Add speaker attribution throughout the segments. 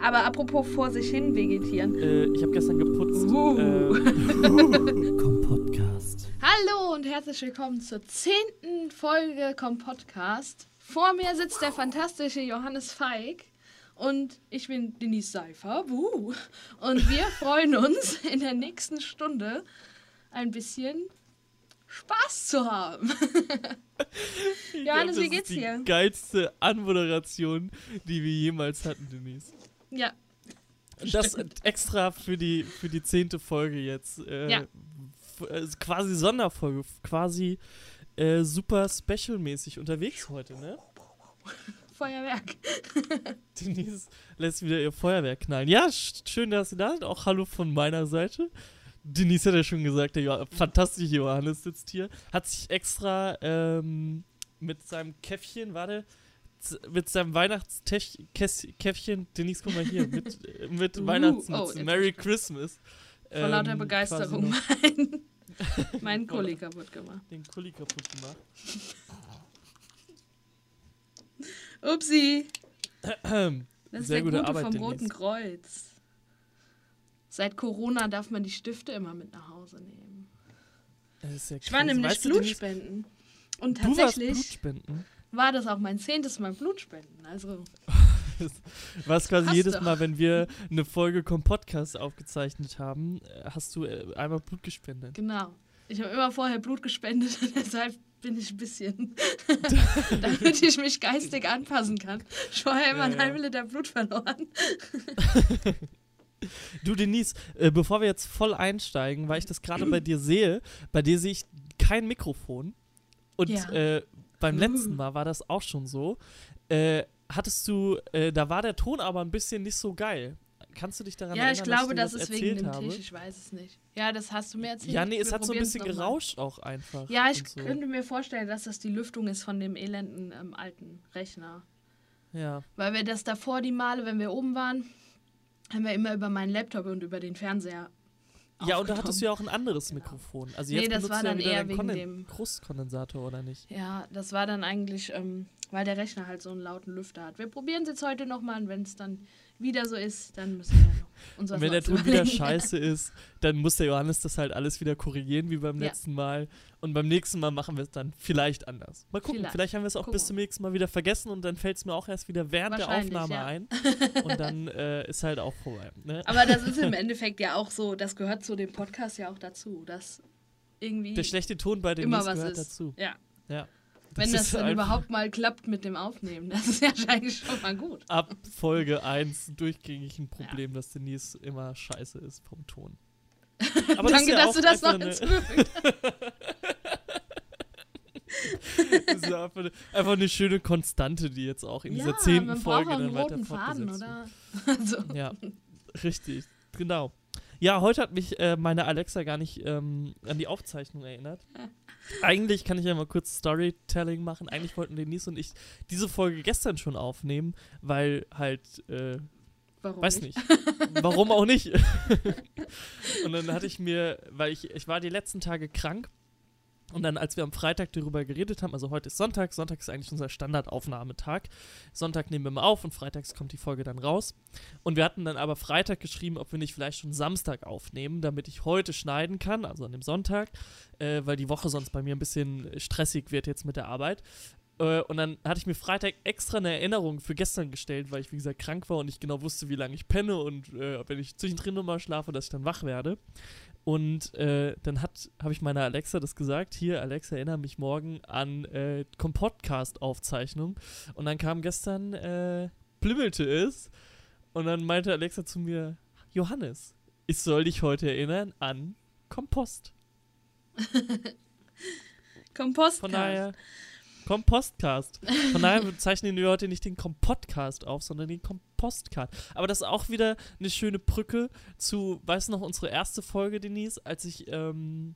Speaker 1: Aber apropos vor sich hin vegetieren.
Speaker 2: Äh, ich habe gestern geputzt.
Speaker 1: Uh.
Speaker 2: Äh, Komm Podcast.
Speaker 1: Hallo und herzlich willkommen zur zehnten Folge Komm Podcast. Vor mir sitzt der fantastische Johannes Feig und ich bin Denise Seifer. Wuh. Und wir freuen uns in der nächsten Stunde ein bisschen Spaß zu haben. Johannes,
Speaker 2: glaub,
Speaker 1: wie
Speaker 2: das
Speaker 1: geht's
Speaker 2: ist die
Speaker 1: dir?
Speaker 2: Geilste Anmoderation, die wir jemals hatten, Denise.
Speaker 1: Ja,
Speaker 2: Das extra für die für die zehnte Folge jetzt. Äh,
Speaker 1: Ja.
Speaker 2: äh, quasi Sonderfolge, quasi äh, super special-mäßig unterwegs heute, ne?
Speaker 1: Feuerwerk.
Speaker 2: Denise lässt wieder ihr Feuerwerk knallen. Ja, sch- schön, dass Sie da sind. Auch Hallo von meiner Seite. Denise hat ja schon gesagt, der jo fantastische Johannes sitzt hier. Hat sich extra ähm, mit seinem Käffchen, warte, mit seinem Weihnachtskäffchen, Denise, guck mal hier, mit, mit
Speaker 1: Uh,
Speaker 2: Weihnachtsmütze,
Speaker 1: oh,
Speaker 2: Merry Christmas.
Speaker 1: Vor lauter
Speaker 2: ähm,
Speaker 1: Begeisterung
Speaker 2: quasi noch
Speaker 1: mein, Kuli kaputt gemacht.
Speaker 2: Den Kuli kaputt gemacht.
Speaker 1: Upsi. Das ist
Speaker 2: Sehr
Speaker 1: der
Speaker 2: gute
Speaker 1: Gute
Speaker 2: Arbeit,
Speaker 1: vom
Speaker 2: Denise.
Speaker 1: Roten Kreuz. Seit Corona darf man die Stifte immer mit nach Hause nehmen.
Speaker 2: Das ist ja
Speaker 1: Ich war nämlich
Speaker 2: Weißt du, Denise,
Speaker 1: Blutspenden. Und
Speaker 2: Du warst
Speaker 1: tatsächlich
Speaker 2: Blutspenden.
Speaker 1: War das auch mein zehntes Mal Blutspenden. Also,
Speaker 2: Was quasi
Speaker 1: Hast
Speaker 2: jedes. Mal, wenn wir eine Folge Com Podcast aufgezeichnet haben, äh, hast du äh, einmal Blut gespendet.
Speaker 1: genau. Ich habe immer vorher Blut gespendet und deshalb bin ich ein bisschen, damit ich mich geistig anpassen kann. Ich vorher immer
Speaker 2: Ja,
Speaker 1: einen
Speaker 2: ja.
Speaker 1: halben Liter Blut verloren.
Speaker 2: Du, Denise, äh, bevor wir jetzt voll einsteigen, weil ich das gerade bei dir sehe, bei dir sehe ich kein Mikrofon. Und
Speaker 1: Ja.
Speaker 2: äh, beim
Speaker 1: Uh.
Speaker 2: letzten Mal war das auch schon so. Äh, hattest du, äh, da war der Ton aber ein bisschen nicht so geil. Kannst du dich daran
Speaker 1: Ja,
Speaker 2: erinnern,
Speaker 1: ich glaube,
Speaker 2: dass
Speaker 1: das
Speaker 2: ich dir
Speaker 1: ist wegen
Speaker 2: erzählt
Speaker 1: dem
Speaker 2: habe?
Speaker 1: Tisch. Ich weiß es nicht. Ja, das hast du mir erzählt.
Speaker 2: Ja, nee, es hat so ein bisschen gerauscht auch einfach.
Speaker 1: Ja, ich
Speaker 2: so.
Speaker 1: könnte mir vorstellen, dass das die Lüftung ist von dem elenden ähm, alten Rechner.
Speaker 2: Ja.
Speaker 1: Weil wir das davor, die Male, wenn wir oben waren, haben wir immer über meinen Laptop und über den Fernseher.
Speaker 2: Ja, und da hattest du ja auch ein anderes Mikrofon. Also
Speaker 1: Nee,
Speaker 2: jetzt
Speaker 1: das
Speaker 2: benutzt
Speaker 1: war
Speaker 2: ja
Speaker 1: dann
Speaker 2: wieder
Speaker 1: eher wegen
Speaker 2: Konden
Speaker 1: dem-
Speaker 2: Krustkondensator, oder nicht?
Speaker 1: Ja, das war dann eigentlich, ähm, weil der Rechner halt so einen lauten Lüfter hat. Wir probieren es jetzt heute nochmal und wenn es dann wieder so ist, dann müssen wir noch
Speaker 2: Und wenn der Ton wieder scheiße ist, dann muss der Johannes das halt alles wieder korrigieren, wie beim
Speaker 1: Ja.
Speaker 2: letzten Mal. Und beim nächsten Mal machen wir es dann vielleicht anders. Mal gucken, vielleicht,
Speaker 1: Vielleicht.
Speaker 2: haben wir es auch
Speaker 1: Gucken
Speaker 2: bis zum nächsten Mal wieder vergessen und dann fällt es mir auch erst wieder während der Aufnahme
Speaker 1: ja.
Speaker 2: ein. Und dann äh, ist halt auch vorbei. Ne?
Speaker 1: Aber das ist im Endeffekt ja auch so, das gehört zu dem Podcast ja auch dazu, dass irgendwie
Speaker 2: Der schlechte Ton bei den
Speaker 1: immer was
Speaker 2: gehört
Speaker 1: ist.
Speaker 2: dazu.
Speaker 1: Ja.
Speaker 2: Ja.
Speaker 1: Wenn das, dann überhaupt mal klappt mit dem Aufnehmen, das ist ja wahrscheinlich schon mal gut.
Speaker 2: Ab Folge 1 durchgängig ein Problem, dass Denise immer scheiße ist vom Ton. Aber das
Speaker 1: Danke,
Speaker 2: ja
Speaker 1: dass du das noch hinzugefügt hast.
Speaker 2: Das ja einfach, eine, einfach eine schöne Konstante, die jetzt auch in dieser zehnten Folge dann weiter
Speaker 1: roten Faden,
Speaker 2: fortgesetzt
Speaker 1: oder? Also,
Speaker 2: wird. Ja, richtig, genau. Ja, heute hat mich äh, meine Alexa gar nicht ähm, an die Aufzeichnung erinnert. Eigentlich kann ich ja mal kurz Storytelling machen. Eigentlich wollten Denise und ich diese Folge gestern schon aufnehmen, weil halt, äh,
Speaker 1: warum
Speaker 2: weiß nicht. Warum auch nicht? und dann hatte ich mir, weil ich, ich war die letzten Tage krank und dann, als wir am Freitag darüber geredet haben, also heute ist Sonntag, Sonntag ist eigentlich unser Standardaufnahmetag. Sonntag nehmen wir mal auf und freitags kommt die Folge dann raus. Und wir hatten dann aber Freitag geschrieben, ob wir nicht vielleicht schon Samstag aufnehmen, damit ich heute schneiden kann, also an dem Sonntag, äh, weil die Woche sonst bei mir ein bisschen stressig wird jetzt mit der Arbeit. Äh, und dann hatte ich mir Freitag extra eine Erinnerung für gestern gestellt, weil ich, wie gesagt, krank war und ich genau wusste, wie lange ich penne und äh, wenn ich zwischendrin nochmal schlafe, dass ich dann wach werde. Und äh, dann habe ich meiner Alexa das gesagt, hier, Alexa, erinnere mich morgen an äh, Kompodcast-Aufzeichnung. Und dann kam gestern, äh, plimmelte es. Und dann meinte Alexa zu mir, Johannes, ich soll dich heute erinnern an Kompost.
Speaker 1: Kompostcast.
Speaker 2: Von daher, Kompostcast. Von daher zeichnen wir heute nicht den Kompodcast auf, sondern den Kompostcast. Aber das ist auch wieder eine schöne Brücke zu, weißt du noch, unsere erste Folge, Denise, als ich, ähm,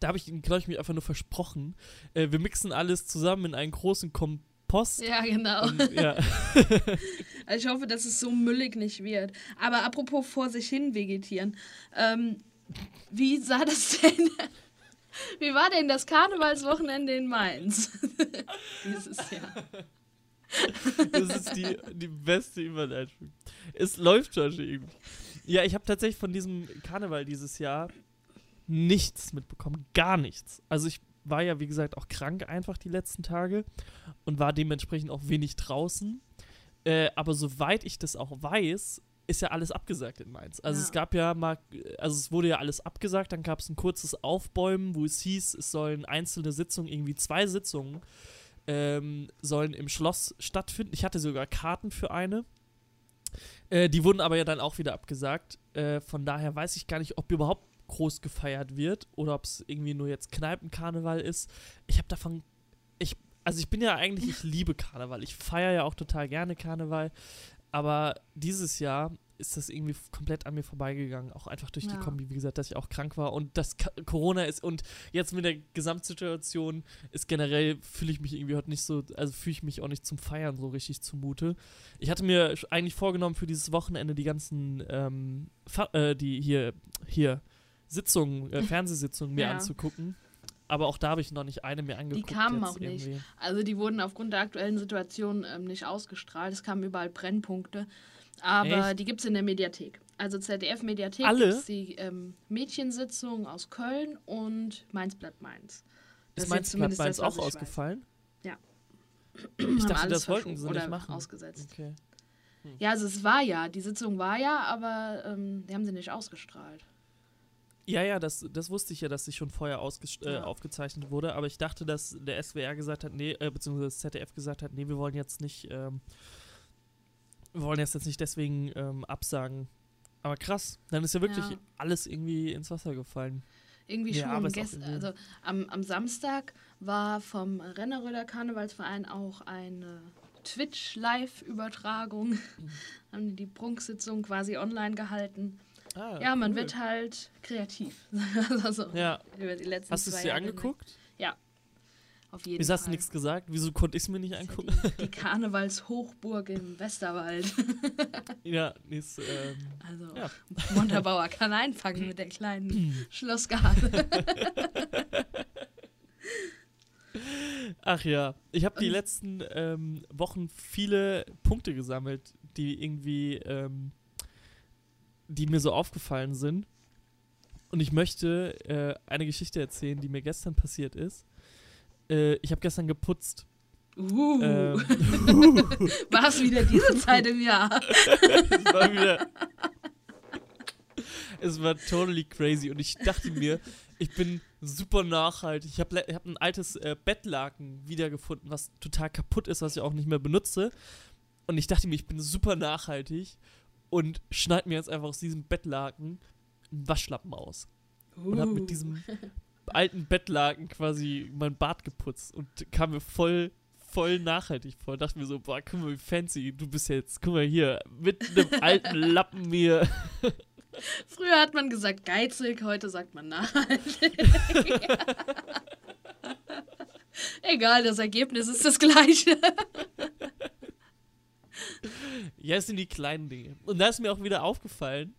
Speaker 2: da habe ich, glaube ich, mir einfach nur versprochen, äh, wir mixen alles zusammen in einen großen Kompost.
Speaker 1: Ja, genau.
Speaker 2: Und, ja.
Speaker 1: Also ich hoffe, dass es so müllig nicht wird. Aber apropos vor sich hin vegetieren. Ähm, wie sah das denn? Wie war denn das Karnevalswochenende in Mainz? Dieses Jahr.
Speaker 2: Das ist die, die beste Überleitung. Es läuft schon irgendwie. Ja, ich habe tatsächlich von diesem Karneval dieses Jahr nichts mitbekommen. Gar nichts. Also ich war ja, wie gesagt, auch krank einfach die letzten Tage und war dementsprechend auch wenig draußen. Äh, aber soweit ich das auch weiß, ist ja alles abgesagt in Mainz. Also
Speaker 1: Ja.
Speaker 2: es gab ja mal, also es wurde ja alles abgesagt, dann gab es ein kurzes Aufbäumen, wo es hieß, es sollen einzelne Sitzungen, irgendwie zwei Sitzungen, ähm, sollen im Schloss stattfinden. Ich hatte sogar Karten für eine. Äh, die wurden aber ja dann auch wieder abgesagt. Äh, von daher weiß ich gar nicht, ob überhaupt groß gefeiert wird oder ob es irgendwie nur jetzt Kneipenkarneval ist. Ich habe davon, ich, also ich bin ja eigentlich, ich liebe Karneval. Ich feiere ja auch total gerne Karneval. Aber dieses Jahr ist das irgendwie komplett an mir vorbeigegangen. Auch einfach durch die
Speaker 1: Ja.
Speaker 2: Kombi, wie gesagt, dass ich auch krank war und dass Corona ist und jetzt mit der Gesamtsituation ist generell, fühle ich mich irgendwie heute nicht so, also fühle ich mich auch nicht zum Feiern so richtig zumute. Ich hatte mir eigentlich vorgenommen, für dieses Wochenende die ganzen, ähm, äh, die hier, hier, Sitzungen, äh, Fernsehsitzungen mir
Speaker 1: Ja.
Speaker 2: anzugucken. Aber auch da habe ich noch nicht eine mir angeguckt.
Speaker 1: kamen
Speaker 2: jetzt
Speaker 1: auch nicht.
Speaker 2: irgendwie.
Speaker 1: Also die wurden aufgrund der aktuellen Situation ähm, nicht ausgestrahlt. Es kamen überall Brennpunkte. Aber
Speaker 2: Echt?
Speaker 1: die gibt es in der Mediathek. Also ZDF-Mediathek gibt die ähm, Mädchensitzung aus Köln und Mainz bleibt Mainz. Das
Speaker 2: Ist Mainz
Speaker 1: zumindest
Speaker 2: Mainz
Speaker 1: das,
Speaker 2: auch
Speaker 1: ich weiß.
Speaker 2: ausgefallen?
Speaker 1: Ja.
Speaker 2: Ich dachte, das wollten sie nicht machen.
Speaker 1: ausgesetzt.
Speaker 2: Okay.
Speaker 1: Ja, also es war ja, die Sitzung war ja, aber ähm, die haben sie nicht ausgestrahlt.
Speaker 2: Ja, ja, das, das wusste ich ja, dass sie schon vorher äh,
Speaker 1: Ja.
Speaker 2: aufgezeichnet wurde, aber ich dachte, dass der SWR gesagt hat, nee, äh, beziehungsweise das ZDF gesagt hat, nee, wir wollen jetzt nicht, ähm, wir wollen jetzt, jetzt nicht deswegen ähm, absagen. Aber krass, dann ist ja wirklich
Speaker 1: Ja.
Speaker 2: alles irgendwie ins Wasser gefallen.
Speaker 1: Irgendwie schon.
Speaker 2: ist auch
Speaker 1: Gest
Speaker 2: irgendwie-
Speaker 1: also am, am Samstag war vom Renneröder Karnevalsverein auch eine Twitch-Live-Übertragung.
Speaker 2: Mhm.
Speaker 1: Haben die die Prunksitzung quasi online gehalten.
Speaker 2: Ah,
Speaker 1: ja, man
Speaker 2: cool.
Speaker 1: wird halt kreativ. also
Speaker 2: Ja, hast du es dir
Speaker 1: Jahre
Speaker 2: angeguckt?
Speaker 1: hinweg. Auf jeden
Speaker 2: Wieso hast du
Speaker 1: Fall.
Speaker 2: nichts gesagt? Wieso konnte ich es mir nicht angucken?
Speaker 1: Ja die, die Karnevalshochburg im Westerwald.
Speaker 2: Ja, ist, ähm,
Speaker 1: Also
Speaker 2: Ja.
Speaker 1: Montabaur kann einfangen mit der kleinen Schlossgarde.
Speaker 2: Ach ja, ich habe die letzten ähm, Wochen viele Punkte gesammelt, die irgendwie, ähm, die mir so aufgefallen sind. Und ich möchte äh, eine Geschichte erzählen, die mir gestern passiert ist. Äh, ich habe gestern geputzt.
Speaker 1: Uh,
Speaker 2: Ähm,
Speaker 1: war es wieder diese Zeit im Jahr?
Speaker 2: es war wieder. Es war totally crazy und ich dachte mir, ich bin super nachhaltig. Ich habe hab ein altes äh, Bettlaken wiedergefunden, was total kaputt ist, was ich auch nicht mehr benutze. Und ich dachte mir, ich bin super nachhaltig und schneid mir jetzt einfach aus diesem Bettlaken einen Waschlappen aus. Und habe
Speaker 1: Uh.
Speaker 2: mit diesem alten Bettlaken quasi mein Bad geputzt und kam mir voll voll nachhaltig vor. Dachte mir so, boah, guck mal, wie fancy du bist jetzt. Guck mal hier, mit einem alten Lappen mir.
Speaker 1: Früher hat man gesagt geizig, heute sagt man nachhaltig. Egal, das Ergebnis ist das gleiche.
Speaker 2: Ja, es sind die kleinen Dinge. Und da ist mir auch wieder aufgefallen,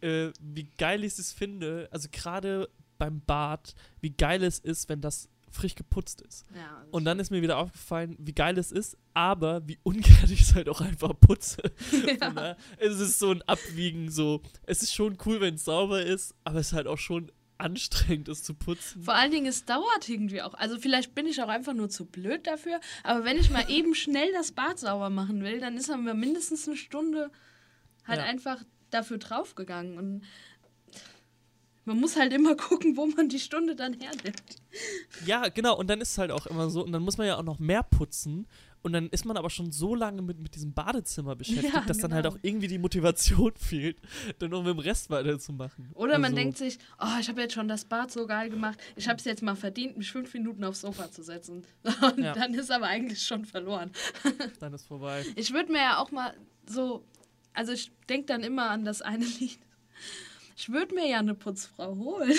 Speaker 2: äh, wie geil ich es finde, also gerade beim Bad, wie geil es ist, wenn das frisch geputzt ist.
Speaker 1: Ja,
Speaker 2: Und dann ist mir wieder aufgefallen, wie geil es ist, aber wie ungern ich es halt auch einfach putze. Von daher, es ist so ein Abwiegen, so, es ist schon cool, wenn es sauber ist, aber es ist halt auch schon anstrengend, es zu putzen.
Speaker 1: Vor allen Dingen, es dauert irgendwie auch. Also vielleicht bin ich auch einfach nur zu blöd dafür, aber wenn ich mal eben schnell das Bad sauber machen will, dann ist man mir mindestens eine Stunde halt
Speaker 2: Ja.
Speaker 1: einfach dafür draufgegangen. Und man muss halt immer gucken, wo man die Stunde dann hernimmt.
Speaker 2: Ja, genau, und dann ist es halt auch immer so, und dann muss man ja auch noch mehr putzen. Und dann ist man aber schon so lange mit, mit diesem Badezimmer beschäftigt,
Speaker 1: Ja,
Speaker 2: dass dann halt
Speaker 1: genau.
Speaker 2: auch irgendwie die Motivation fehlt, dann noch mit dem Rest weiterzumachen.
Speaker 1: Oder man
Speaker 2: Also,
Speaker 1: denkt sich, oh, ich habe jetzt schon das Bad so geil gemacht, ich habe es jetzt mal verdient, mich fünf Minuten aufs Sofa zu setzen. Und
Speaker 2: Ja.
Speaker 1: dann ist aber eigentlich schon verloren.
Speaker 2: Dann ist vorbei.
Speaker 1: Ich würde mir ja auch mal so, also ich denke dann immer an das eine Lied. Ich würde mir ja eine Putzfrau holen.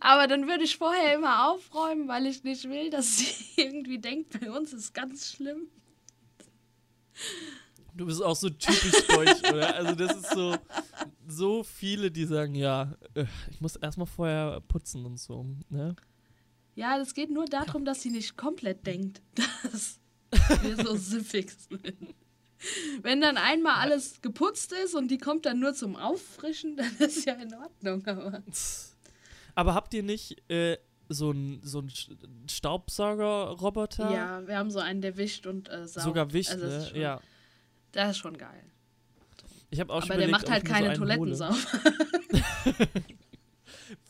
Speaker 1: Aber dann würde ich vorher immer aufräumen, weil ich nicht will, dass sie irgendwie denkt, bei uns ist ganz schlimm.
Speaker 2: Du bist auch so typisch deutsch, oder? Also das ist so, so viele, die sagen, ja, äh, ich muss erstmal vorher putzen und so, ne?
Speaker 1: Ja, das geht nur darum, dass sie nicht komplett denkt, dass wir so süffig sind. Wenn dann einmal alles geputzt ist und die kommt dann nur zum Auffrischen, dann ist ja in Ordnung. Aber,
Speaker 2: Aber habt ihr nicht äh, so einen so ein Staubsauger-Roboter?
Speaker 1: ja, wir haben so einen, der wischt und äh, saugt.
Speaker 2: Sogar wischt,
Speaker 1: Also das
Speaker 2: ne?
Speaker 1: ist schon-
Speaker 2: Ja.
Speaker 1: Das ist schon geil.
Speaker 2: Ich habe auch schon
Speaker 1: aber der
Speaker 2: überlegt,
Speaker 1: macht halt
Speaker 2: so
Speaker 1: keine
Speaker 2: einen
Speaker 1: Toiletten sauber.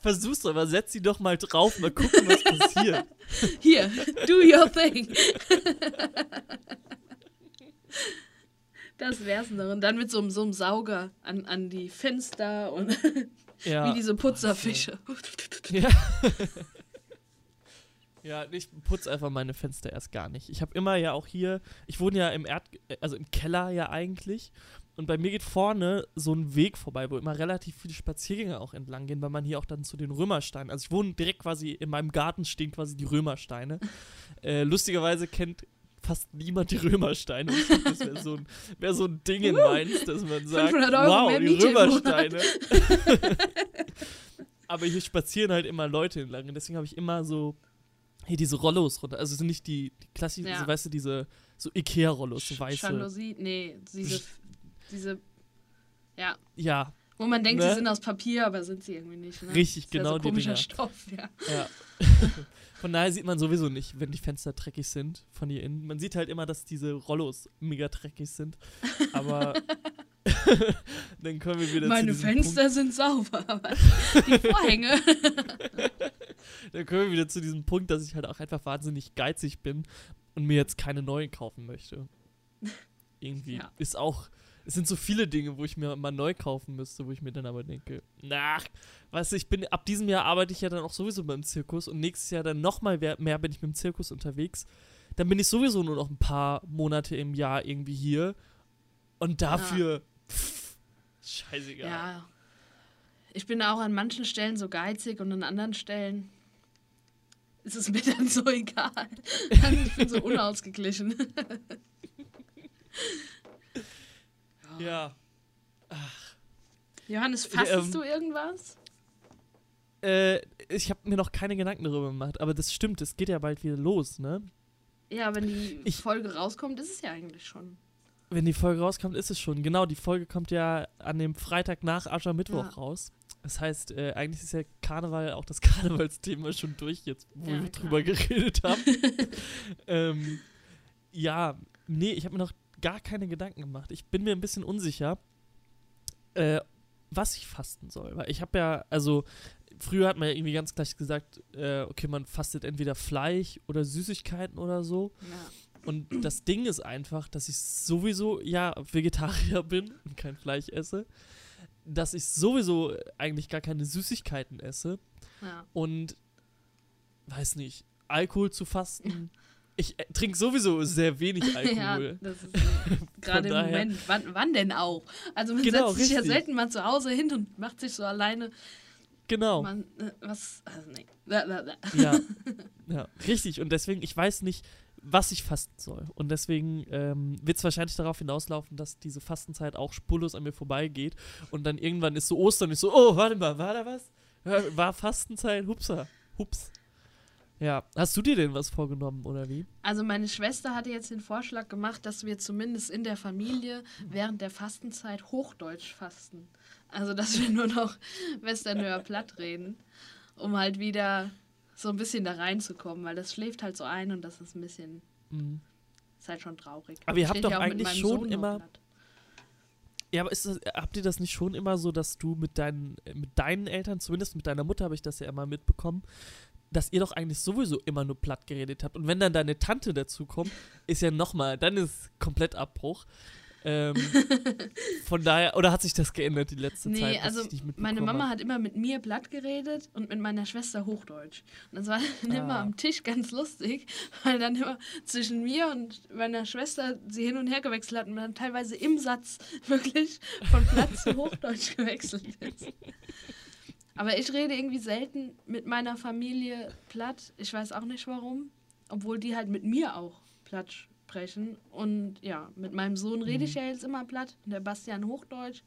Speaker 2: Versuch's aber, setz sie doch mal drauf, mal gucken, was passiert.
Speaker 1: Hier, do your thing. Das wär's noch. Und dann mit so einem, so einem Sauger an, an die Fenster und
Speaker 2: Ja.
Speaker 1: wie diese Putzerfische.
Speaker 2: Ja. ja, ich putze einfach meine Fenster erst gar nicht. Ich habe immer ja auch hier, ich wohne ja im Erd, also im Keller ja eigentlich. Und bei mir geht vorne so ein Weg vorbei, wo immer relativ viele Spaziergänger auch entlang gehen, weil man hier auch dann zu den Römersteinen. Also ich wohne direkt quasi in meinem Garten stehen quasi die Römersteine. äh, lustigerweise kennt fast niemand die Römersteine. Und das wäre so, ein- wär so ein Ding in Mainz, dass man sagt,
Speaker 1: 500 Euro
Speaker 2: wow, die
Speaker 1: Miete im Monat."
Speaker 2: Römersteine. Aber hier spazieren halt immer Leute entlang. Und deswegen habe ich immer so hier diese Rollos runter. Also sind nicht die, die klassischen,
Speaker 1: Ja.
Speaker 2: so, weißt du, diese so Ikea-Rollos, so weiße.
Speaker 1: Jalousie, nee, diese, diese, ja,
Speaker 2: Ja,
Speaker 1: wo man denkt,
Speaker 2: Ne?
Speaker 1: sie sind aus Papier, aber sind sie irgendwie nicht. Ne?
Speaker 2: Richtig,
Speaker 1: ist ja
Speaker 2: genau
Speaker 1: so
Speaker 2: die
Speaker 1: komischer. Stoff, ja.
Speaker 2: ja. Von daher sieht man sowieso nicht, wenn die Fenster dreckig sind von hier innen. Man sieht halt immer, dass diese Rollos mega dreckig sind. Aber dann können wir wieder
Speaker 1: Meine
Speaker 2: zu
Speaker 1: Fenster sind sauber, aber die Vorhänge.
Speaker 2: Punkt, dann können wir wieder zu diesem Punkt, dass ich halt auch einfach wahnsinnig geizig bin und mir jetzt keine neuen kaufen möchte. Irgendwie
Speaker 1: Ja.
Speaker 2: ist auch es sind so viele Dinge, wo ich mir mal neu kaufen müsste, wo ich mir dann aber denke, na, weißt du, ich bin, ab diesem Jahr arbeite ich ja dann auch sowieso beim Zirkus und nächstes Jahr dann nochmal mehr, bin ich mit dem Zirkus unterwegs. Dann bin ich sowieso nur noch ein paar Monate im Jahr irgendwie hier und dafür, pff, scheißegal.
Speaker 1: Ja. Ich bin auch an manchen Stellen so geizig und an anderen Stellen ist es mir dann so egal. Ich bin so unausgeglichen.
Speaker 2: Ja.
Speaker 1: Johannes, fastest
Speaker 2: ähm,
Speaker 1: du irgendwas?
Speaker 2: Äh, ich habe mir noch keine Gedanken darüber gemacht, aber das stimmt, es geht ja bald wieder los, ne?
Speaker 1: Ja, wenn die
Speaker 2: ich-
Speaker 1: Folge rauskommt, ist es ja eigentlich schon.
Speaker 2: Wenn die Folge rauskommt, ist es schon. Genau, die Folge kommt ja an dem Freitag nach Aschermittwoch
Speaker 1: Ja.
Speaker 2: raus. Das heißt, äh, eigentlich ist ja Karneval, auch das Karnevalsthema schon durch jetzt, wo
Speaker 1: Ja,
Speaker 2: wir
Speaker 1: klar.
Speaker 2: drüber geredet haben. ähm, ja, nee, ich habe mir noch gar keine Gedanken gemacht. Ich bin mir ein bisschen unsicher, äh, was ich fasten soll. Weil ich habe ja, also früher hat man ja irgendwie ganz gleich gesagt, äh, okay, man fastet entweder Fleisch oder Süßigkeiten oder so.
Speaker 1: Ja.
Speaker 2: Und das Ding ist einfach, dass ich sowieso, ja, Vegetarier bin und kein Fleisch esse, dass ich sowieso eigentlich gar keine Süßigkeiten esse
Speaker 1: ja.
Speaker 2: und, weiß nicht, Alkohol zu fasten. Ich äh, trinke sowieso sehr wenig
Speaker 1: ja,
Speaker 2: Alkohol.
Speaker 1: das ist gerade im Moment. Wann, wann denn auch? Also man
Speaker 2: Genau,
Speaker 1: setzt sich ja
Speaker 2: richtig.
Speaker 1: selten mal zu Hause hin und macht sich so alleine.
Speaker 2: genau.
Speaker 1: Man, äh, was? Also nee. Bla, bla, bla.
Speaker 2: Ja, ja, richtig. Und deswegen, ich weiß nicht, was ich fasten soll. Und deswegen ähm, wird es wahrscheinlich darauf hinauslaufen, dass diese Fastenzeit auch spurlos an mir vorbeigeht. Und dann irgendwann ist so Ostern und ich so, oh, warte mal, war da was? Ja, War Fastenzeit? Hupsa. Hups. Ja. Hast du dir denn was vorgenommen, oder wie?
Speaker 1: Also meine Schwester hatte jetzt den Vorschlag gemacht, dass wir zumindest in der Familie während der Fastenzeit Hochdeutsch fasten. Also dass wir nur noch Westernöer platt reden, um halt wieder so ein bisschen da reinzukommen, weil das schläft halt so ein und das ist ein bisschen,
Speaker 2: Mhm.
Speaker 1: ist halt schon traurig.
Speaker 2: Aber ihr habt doch eigentlich schon
Speaker 1: Sohn
Speaker 2: immer-. Ja, aber das, habt ihr das nicht schon immer so, dass du mit deinen, äh, mit deinen Eltern, zumindest mit deiner Mutter habe ich das ja immer mitbekommen, dass ihr doch eigentlich sowieso immer nur platt geredet habt. Und wenn dann deine Tante dazu kommt, ist ja nochmal, dann ist komplett Abbruch. Ähm, von daher, oder hat sich das geändert die letzte
Speaker 1: Nee,
Speaker 2: Zeit? was
Speaker 1: also meine Mama hat immer mit mir platt geredet und mit meiner Schwester Hochdeutsch. Und das war dann immer
Speaker 2: Ah.
Speaker 1: am Tisch ganz lustig, weil dann immer zwischen mir und meiner Schwester sie hin und her gewechselt hat und dann teilweise im Satz wirklich von platt zu Hochdeutsch gewechselt ist. Aber ich rede irgendwie selten mit meiner Familie platt. Ich weiß auch nicht warum. Obwohl die halt mit mir auch platt sprechen. Und ja, mit meinem Sohn rede ich
Speaker 2: Mhm.
Speaker 1: ja jetzt immer platt. Und der Bastian Hochdeutsch.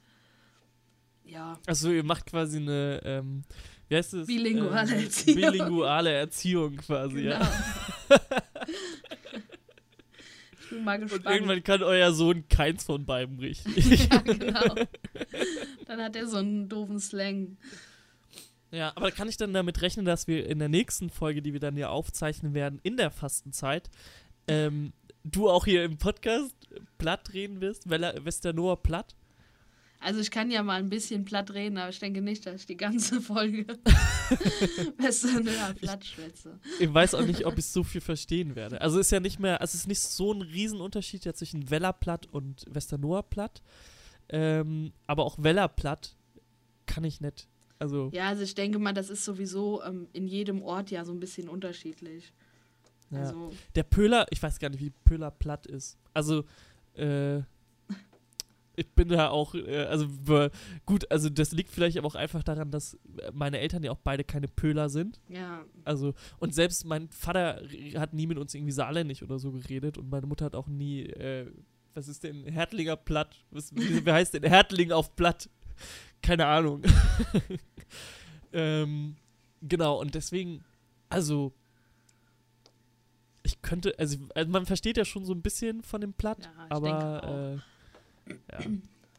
Speaker 1: Ja,
Speaker 2: Also ihr macht quasi eine, ähm, wie heißt es?
Speaker 1: Bilinguale
Speaker 2: Äh,
Speaker 1: Erziehung.
Speaker 2: Bilinguale Erziehung quasi,
Speaker 1: Genau.
Speaker 2: ja.
Speaker 1: ich bin mal
Speaker 2: Und
Speaker 1: gespannt.
Speaker 2: irgendwann kann euer Sohn keins von beiden richtig.
Speaker 1: ja, genau. Dann hat er so einen doofen Slang.
Speaker 2: Ja, aber kann ich dann damit rechnen, dass wir in der nächsten Folge, die wir dann ja aufzeichnen werden, in der Fastenzeit, ähm, du auch hier im Podcast platt reden wirst? Westernoa platt?
Speaker 1: Also ich kann ja mal ein bisschen platt reden, aber ich denke nicht, dass ich die ganze Folge besser nur platt schwätze.
Speaker 2: Ich weiß auch nicht, ob ich so viel verstehen werde. Also ist ja nicht mehr, also es ist nicht so ein Riesenunterschied ja zwischen Weller platt und Westernoa platt. Ähm, aber auch Weller platt kann ich nicht. Also,
Speaker 1: Ja, also ich denke mal, das ist sowieso ähm, in jedem Ort ja so ein bisschen unterschiedlich.
Speaker 2: ja.
Speaker 1: Also,
Speaker 2: Der Pöhler, ich weiß gar nicht, wie Pöhler platt ist. Also, äh, ich bin da auch, äh, also gut, also das liegt vielleicht aber auch einfach daran, dass meine Eltern ja auch beide keine Pöhler sind.
Speaker 1: ja,
Speaker 2: Also, und selbst mein Vater hat nie mit uns irgendwie saarländisch oder so geredet und meine Mutter hat auch nie, äh, was ist denn Hertlinger Platt? Was, wie, wie heißt denn Hertling auf Platt? Keine Ahnung. ähm, genau, und deswegen, also, ich könnte, also, also man versteht ja schon so ein bisschen von dem Platt,
Speaker 1: Ja,
Speaker 2: aber, äh, ja.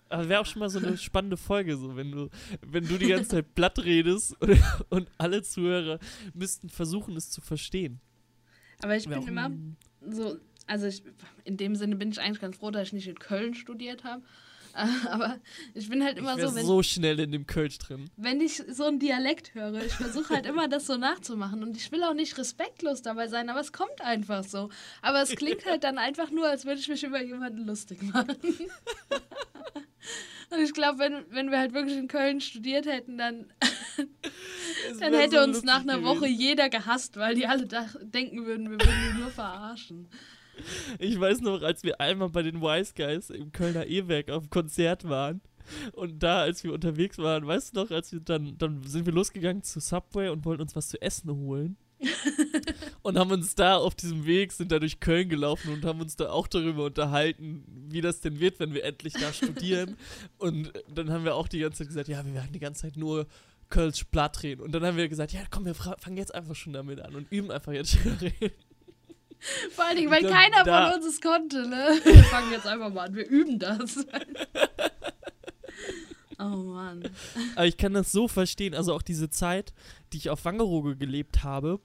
Speaker 2: Aber wäre auch schon mal so eine spannende Folge, so wenn du, wenn du die ganze Zeit platt redest und, und alle Zuhörer müssten versuchen, es zu verstehen.
Speaker 1: aber ich
Speaker 2: Wär
Speaker 1: bin immer so, also ich, in dem Sinne bin ich eigentlich ganz froh, dass ich nicht in Köln studiert habe. Aber ich bin halt
Speaker 2: Ich
Speaker 1: immer
Speaker 2: wär
Speaker 1: so, wenn,
Speaker 2: so schnell in dem Kölsch drin.
Speaker 1: wenn ich so einen Dialekt höre, ich versuche halt immer das so nachzumachen und ich will auch nicht respektlos dabei sein, aber es kommt einfach so. Aber es klingt halt dann einfach nur, als würde ich mich über jemanden lustig machen. Und ich glaube, wenn, wenn wir halt wirklich in Köln studiert hätten, dann, dann hätte
Speaker 2: so
Speaker 1: uns nach einer
Speaker 2: gewesen.
Speaker 1: Woche jeder gehasst, weil die alle denken würden, wir würden die nur verarschen.
Speaker 2: Ich weiß noch, als wir einmal bei den Wise Guys im Kölner E-Werk auf dem Konzert waren und da, als wir unterwegs waren, weißt du noch, als wir dann, dann sind wir losgegangen zu Subway und wollten uns was zu essen holen. und haben uns da auf diesem Weg, sind da durch Köln gelaufen und haben uns da auch darüber unterhalten, wie das denn wird, wenn wir endlich da studieren. Und dann haben wir auch die ganze Zeit gesagt, ja, wir werden die ganze Zeit nur Kölsch platt reden. Und dann haben wir gesagt, ja, komm, wir fangen jetzt einfach schon damit an und üben einfach jetzt schon reden.
Speaker 1: Vor allen Dingen, weil
Speaker 2: Dann
Speaker 1: keiner
Speaker 2: da-
Speaker 1: von uns es konnte, ne? Wir fangen jetzt einfach mal an, wir üben das. Oh Mann.
Speaker 2: Aber ich kann das so verstehen. Also auch diese Zeit, die ich auf Wangerooge gelebt habe,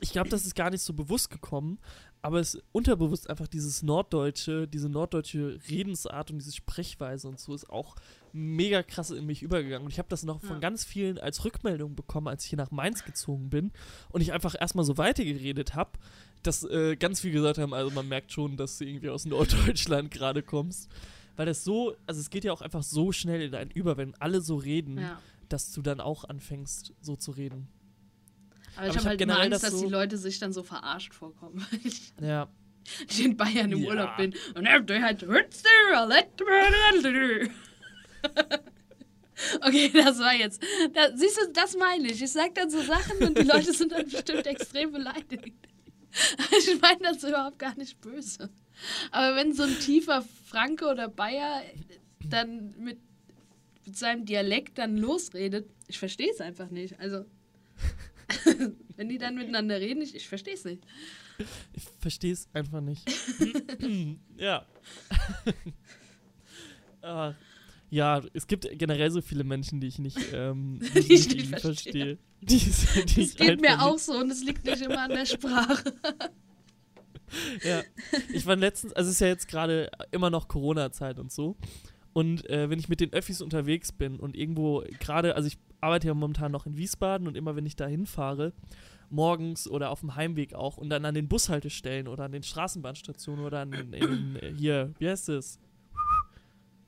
Speaker 2: ich glaube, das ist gar nicht so bewusst gekommen, aber es ist unterbewusst einfach dieses norddeutsche, diese norddeutsche Redensart und diese Sprechweise und so ist auch mega krass in mich übergegangen. Und ich habe das noch von
Speaker 1: Ja.
Speaker 2: ganz vielen als Rückmeldung bekommen, als ich hier nach Mainz gezogen bin und ich einfach erstmal so weitergeredet habe, dass äh, ganz viel gesagt haben, also man merkt schon, dass du irgendwie aus Norddeutschland gerade kommst. Weil das so, also es geht ja auch einfach so schnell in einen über, wenn alle so reden,
Speaker 1: Ja.
Speaker 2: dass du dann auch anfängst, so zu reden.
Speaker 1: Aber ich
Speaker 2: ich
Speaker 1: habe
Speaker 2: hab
Speaker 1: halt immer Angst,
Speaker 2: das
Speaker 1: dass
Speaker 2: so-
Speaker 1: die Leute sich dann so verarscht vorkommen. Wenn ich
Speaker 2: Ja.
Speaker 1: in Bayern im
Speaker 2: Ja.
Speaker 1: Urlaub bin. Und der halt. Okay, das war jetzt. Da, siehst du, das meine ich. Ich sag dann so Sachen und die Leute sind dann bestimmt extrem beleidigt. Ich meine das überhaupt gar nicht böse. Aber wenn so ein tiefer Franke oder Bayer dann mit, mit seinem Dialekt dann losredet, ich verstehe es einfach nicht. Also, wenn die dann miteinander reden, ich, ich verstehe es nicht.
Speaker 2: Ich verstehe es einfach nicht. ja. Ah, ja, es gibt generell so viele Menschen, die ich nicht, ähm, die ich
Speaker 1: Die ich
Speaker 2: nicht
Speaker 1: verstehe.
Speaker 2: verstehe. Die, die
Speaker 1: Das geht mir
Speaker 2: einfach
Speaker 1: auch so und es liegt nicht immer an der Sprache.
Speaker 2: Ja. Ich war letztens, also es ist ja jetzt gerade immer noch Corona-Zeit und so. Und äh, wenn ich mit den Öffis unterwegs bin und irgendwo gerade, also ich arbeite ja momentan noch in Wiesbaden und immer wenn ich da hinfahre, morgens oder auf dem Heimweg auch und dann an den Bushaltestellen oder an den Straßenbahnstationen oder an den, in, äh, hier, wie heißt es?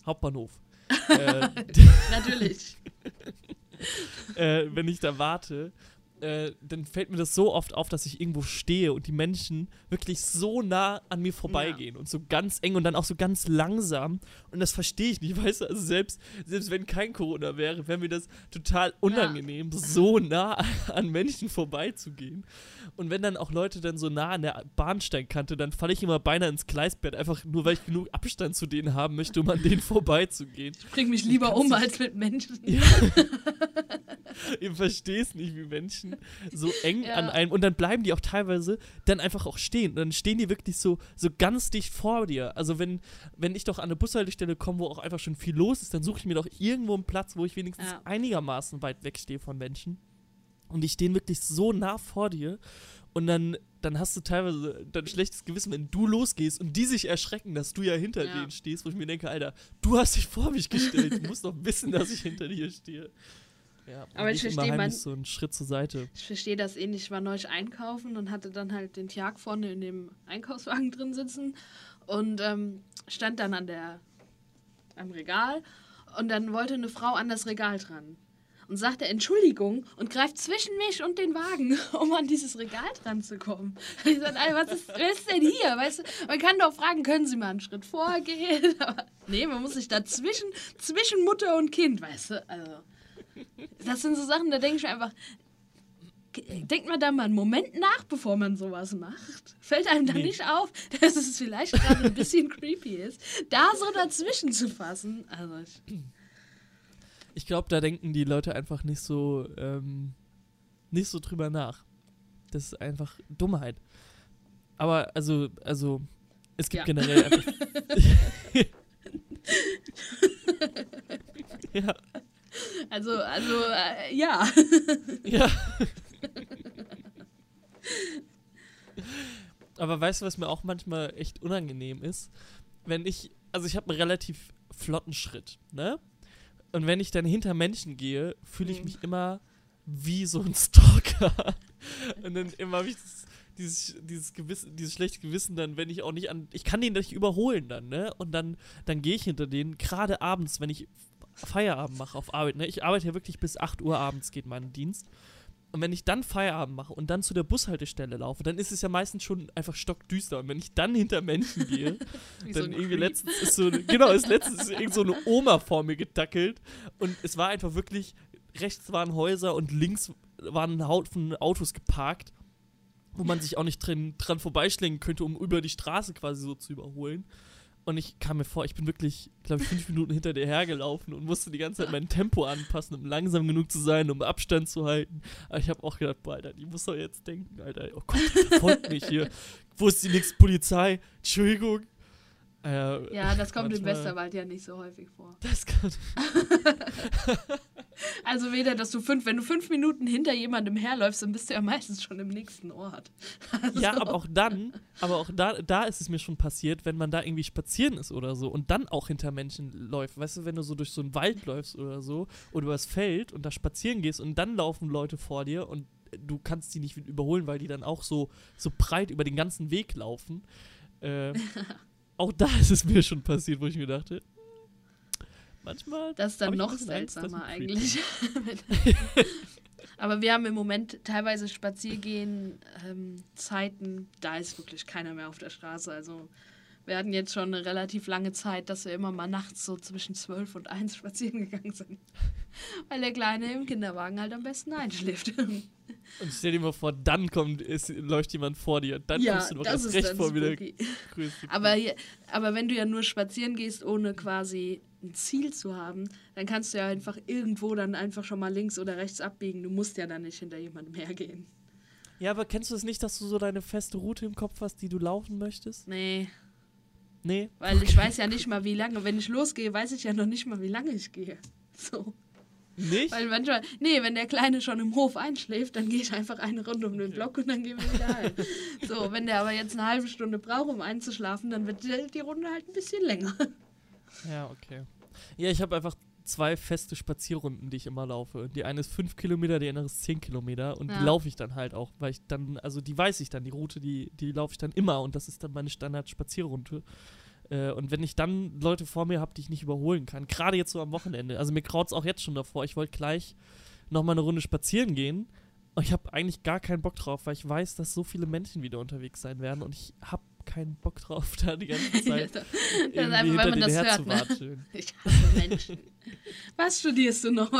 Speaker 2: Hauptbahnhof. Äh,
Speaker 1: Natürlich.
Speaker 2: äh, wenn ich da warte, äh, dann fällt mir das so oft auf, dass ich irgendwo stehe und die Menschen wirklich so nah an mir vorbeigehen und so ganz eng und dann auch so ganz langsam. Und das verstehe ich nicht, weißt du? Also selbst, selbst wenn kein Corona wäre, wäre mir das total unangenehm, so nah an Menschen vorbeizugehen. Und wenn dann auch Leute dann so nah an der Bahnsteinkante, dann falle ich immer beinahe ins Gleisbett, einfach nur weil ich genug Abstand zu denen haben möchte, um an denen vorbeizugehen.
Speaker 1: Ich bring mich lieber um als mit Menschen.
Speaker 2: Ja. ihr versteht nicht, wie Menschen so eng
Speaker 1: Ja.
Speaker 2: an einem und dann bleiben die auch teilweise dann einfach auch stehen. Und dann stehen die wirklich so, so ganz dicht vor dir. Also wenn, wenn ich doch an eine Bushaltestelle komme, wo auch einfach schon viel los ist, dann suche ich mir doch irgendwo einen Platz, wo ich wenigstens
Speaker 1: Ja.
Speaker 2: einigermaßen weit wegstehe von Menschen. Und die stehen wirklich so nah vor dir. Und dann, dann hast du teilweise dann schlechtes Gewissen, wenn du losgehst und die sich erschrecken, dass du ja hinter
Speaker 1: Ja.
Speaker 2: denen stehst, wo ich mir denke, Alter, du hast dich vor mich gestellt. Du musst doch wissen, dass ich hinter dir stehe. Ja,
Speaker 1: Aber ich
Speaker 2: immer
Speaker 1: versteh,
Speaker 2: heimlich
Speaker 1: man-
Speaker 2: so einen Schritt zur Seite.
Speaker 1: Ich verstehe das ähnlich. Ich war neulich einkaufen und hatte dann halt den Tjag vorne in dem Einkaufswagen drin sitzen und ähm, stand dann an der, am Regal und dann wollte eine Frau an das Regal dran und sagte Entschuldigung und greift zwischen mich und den Wagen, um an dieses Regal dran zu kommen. Ich sagte, Alter, was ist, wer ist denn hier? Weißt du, man kann doch fragen, können Sie mal einen Schritt vorgehen? Aber nee, man muss sich dazwischen, zwischen Mutter und Kind, weißt du, also... Das sind so Sachen, da denke ich mir einfach, denkt man da mal einen Moment nach, bevor man sowas macht? Fällt einem da
Speaker 2: Nee.
Speaker 1: nicht auf, dass es vielleicht gerade ein bisschen creepy ist, da so dazwischen zu fassen? Also, ich,
Speaker 2: Ich glaube, da denken die Leute einfach nicht so, ähm, nicht so drüber nach. Das ist einfach Dummheit. Aber also, also, es gibt
Speaker 1: Ja.
Speaker 2: generell einfach. ja,
Speaker 1: also, also äh, ja.
Speaker 2: ja. Aber weißt du, was mir auch manchmal echt unangenehm ist? Wenn ich, also ich habe einen relativ flotten Schritt, ne? Und wenn ich dann hinter Menschen gehe, fühle ich
Speaker 1: Mhm.
Speaker 2: mich immer wie so ein Stalker. Und dann immer habe ich das, dieses, dieses, Gewissen, dieses schlechte Gewissen dann, wenn ich auch nicht an, ich kann den nicht überholen dann, ne? Und dann, dann gehe ich hinter denen, gerade abends, wenn ich Feierabend mache auf Arbeit, ne? Ich arbeite ja wirklich bis 8 Uhr abends geht mein Dienst. Und wenn ich dann Feierabend mache und dann zu der Bushaltestelle laufe, dann ist es ja meistens schon einfach stockdüster. Und wenn ich dann hinter Menschen gehe,
Speaker 1: so
Speaker 2: dann
Speaker 1: ein
Speaker 2: irgendwie
Speaker 1: Creep.
Speaker 2: letztens ist so, eine- genau, ist letztens ist irgend so eine Oma vor mir gedackelt und es war einfach wirklich, rechts waren Häuser und links waren Haufen Autos geparkt, wo man sich auch nicht drin, dran vorbeischlingen könnte, um über die Straße quasi so zu überholen. Und ich kam mir vor, ich bin wirklich, glaube ich, fünf Minuten hinter dir hergelaufen und musste die ganze Zeit mein Tempo anpassen, um langsam genug zu sein, um Abstand zu halten. Aber ich habe auch gedacht, boah, Alter, die muss doch jetzt denken, Alter, oh Gott, verfolgt mich hier. Wo ist die nächste Polizei? Entschuldigung. Äh,
Speaker 1: Ja, das kommt im Westerwald ja nicht so häufig vor.
Speaker 2: Das kann.
Speaker 1: Also weder, dass du fünf, wenn du fünf Minuten hinter jemandem herläufst, dann bist du ja meistens schon im nächsten Ort. Also,
Speaker 2: Ja, aber auch dann, aber auch da, da ist es mir schon passiert, wenn man da irgendwie spazieren ist oder so und dann auch hinter Menschen läuft. Weißt du, wenn du so durch so einen Wald läufst oder so oder übers Feld und da spazieren gehst und dann laufen Leute vor dir und du kannst die nicht überholen, weil die dann auch so, so breit über den ganzen Weg laufen. Äh, auch da ist es mir schon passiert, wo ich mir dachte, hm, manchmal.
Speaker 1: Das ist dann noch seltsamer eigentlich. Aber wir haben im Moment teilweise Spaziergehen ähm, Zeiten, da ist wirklich keiner mehr auf der Straße. Also wir hatten jetzt schon eine relativ lange Zeit, dass wir immer mal nachts so zwischen 12 und 1 spazieren gegangen sind. Weil der Kleine im Kinderwagen halt am besten einschläft.
Speaker 2: Und stell dir mal vor, dann kommt, ist, läuft jemand vor dir. Dann
Speaker 1: ja,
Speaker 2: kommst du noch erst recht vor, größte
Speaker 1: Aber, hier- aber wenn du ja nur spazieren gehst, ohne quasi ein Ziel zu haben, dann kannst du ja einfach irgendwo dann einfach schon mal links oder rechts abbiegen. Du musst ja dann nicht hinter jemandem hergehen.
Speaker 2: Ja, aber kennst du es nicht, dass du so deine feste Route im Kopf hast, die du laufen möchtest?
Speaker 1: Nee,
Speaker 2: Nee.
Speaker 1: weil ich weiß ja nicht mal, wie lange. Wenn ich losgehe, weiß ich ja noch nicht mal, wie lange ich gehe. So.
Speaker 2: Nicht?
Speaker 1: Weil manchmal, nee, wenn der Kleine schon im Hof einschläft, dann gehe ich einfach eine Runde um den Block und dann gehen wir wieder heim. So, wenn der aber jetzt eine halbe Stunde braucht, um einzuschlafen, dann wird die Runde halt ein bisschen länger.
Speaker 2: Ja, okay. Ja, ich habe einfach zwei feste Spazierrunden, die ich immer laufe. Die eine ist fünf Kilometer, die andere ist zehn Kilometer. Und
Speaker 1: Ja.
Speaker 2: die laufe ich dann halt auch, weil ich dann, also die weiß ich dann, die Route, die, die laufe ich dann immer und das ist dann meine Standard-Spazierrunde. Äh, und wenn ich dann Leute vor mir habe, die ich nicht überholen kann, gerade jetzt so am Wochenende, also mir kraut es auch jetzt schon davor, ich wollte gleich nochmal eine Runde spazieren gehen. Und ich habe eigentlich gar keinen Bock drauf, weil ich weiß, dass so viele Menschen wieder unterwegs sein werden und ich habe keinen Bock drauf, da die ganze Zeit
Speaker 1: das ist einfach, wenn man das hört, ne? Ich hasse Menschen. Was studierst du noch?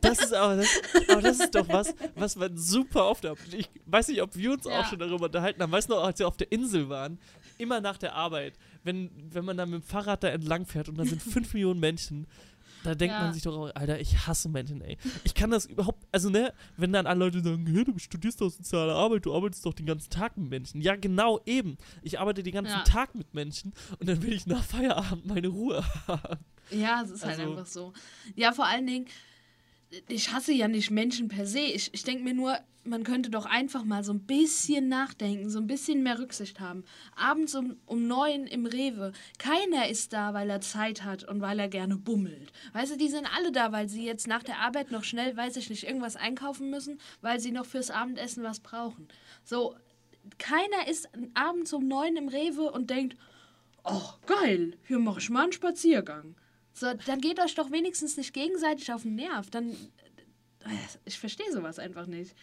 Speaker 2: Das ist aber das, aber das ist doch was, was man super oft hat. Ich weiß nicht, ob wir uns
Speaker 1: Ja.
Speaker 2: auch schon darüber unterhalten haben. Weißt du noch, als wir auf der Insel waren, immer nach der Arbeit, wenn, wenn man dann mit dem Fahrrad da entlang fährt und da sind fünf Millionen Menschen Da denkt
Speaker 1: Ja.
Speaker 2: man sich doch auch, Alter, ich hasse Menschen, ey. Ich kann das überhaupt, also ne, wenn dann alle Leute sagen, hey, du studierst doch soziale Arbeit, du arbeitest doch den ganzen Tag mit Menschen. Ja, genau, eben. Ich arbeite den ganzen
Speaker 1: Ja.
Speaker 2: Tag mit Menschen und dann will ich nach Feierabend meine Ruhe haben.
Speaker 1: Ja, es ist halt
Speaker 2: Also-
Speaker 1: einfach so. Ja, vor allen Dingen, ich hasse ja nicht Menschen per se. Ich, ich denke mir nur, man könnte doch einfach mal so ein bisschen nachdenken, so ein bisschen mehr Rücksicht haben. Abends um, um neun im Rewe, keiner ist da, weil er Zeit hat und weil er gerne bummelt. Weißt du, die sind alle da, weil sie jetzt nach der Arbeit noch schnell, weiß ich nicht, irgendwas einkaufen müssen, weil sie noch fürs Abendessen was brauchen. So, keiner ist abends um neun im Rewe und denkt, oh, geil, hier mache ich mal einen Spaziergang. So, dann geht euch doch wenigstens nicht gegenseitig auf den Nerv. Dann, äh, ich verstehe sowas einfach nicht.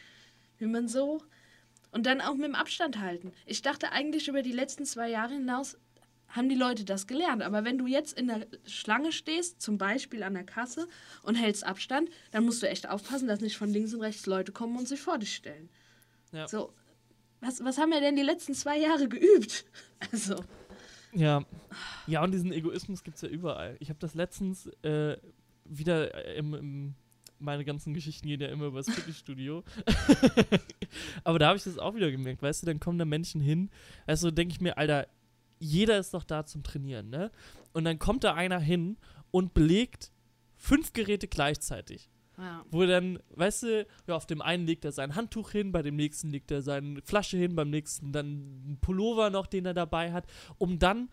Speaker 1: Wie man so. Und dann auch mit dem Abstand halten. Ich dachte eigentlich über die letzten zwei Jahre hinaus haben die Leute das gelernt. Aber wenn du jetzt in der Schlange stehst, zum Beispiel an der Kasse, und hältst Abstand, dann musst du echt aufpassen, dass nicht von links und rechts Leute kommen und sich vor dich stellen.
Speaker 2: Ja.
Speaker 1: So, was, was haben wir denn die letzten zwei Jahre geübt? Also,
Speaker 2: Ja. Ja, und diesen Egoismus gibt es ja überall. Ich habe das letztens äh, wieder äh, im, im meine ganzen Geschichten gehen ja immer über das Fitnessstudio. Aber da habe ich das auch wieder gemerkt, weißt du, dann kommen da Menschen hin, also denke ich mir, Alter, jeder ist doch da zum Trainieren, ne? Und dann kommt da einer hin und belegt fünf Geräte gleichzeitig.
Speaker 1: Ja.
Speaker 2: Wo dann, weißt du, ja, auf dem einen legt er sein Handtuch hin, bei dem nächsten legt er seine Flasche hin, beim nächsten dann einen Pullover noch, den er dabei hat, um dann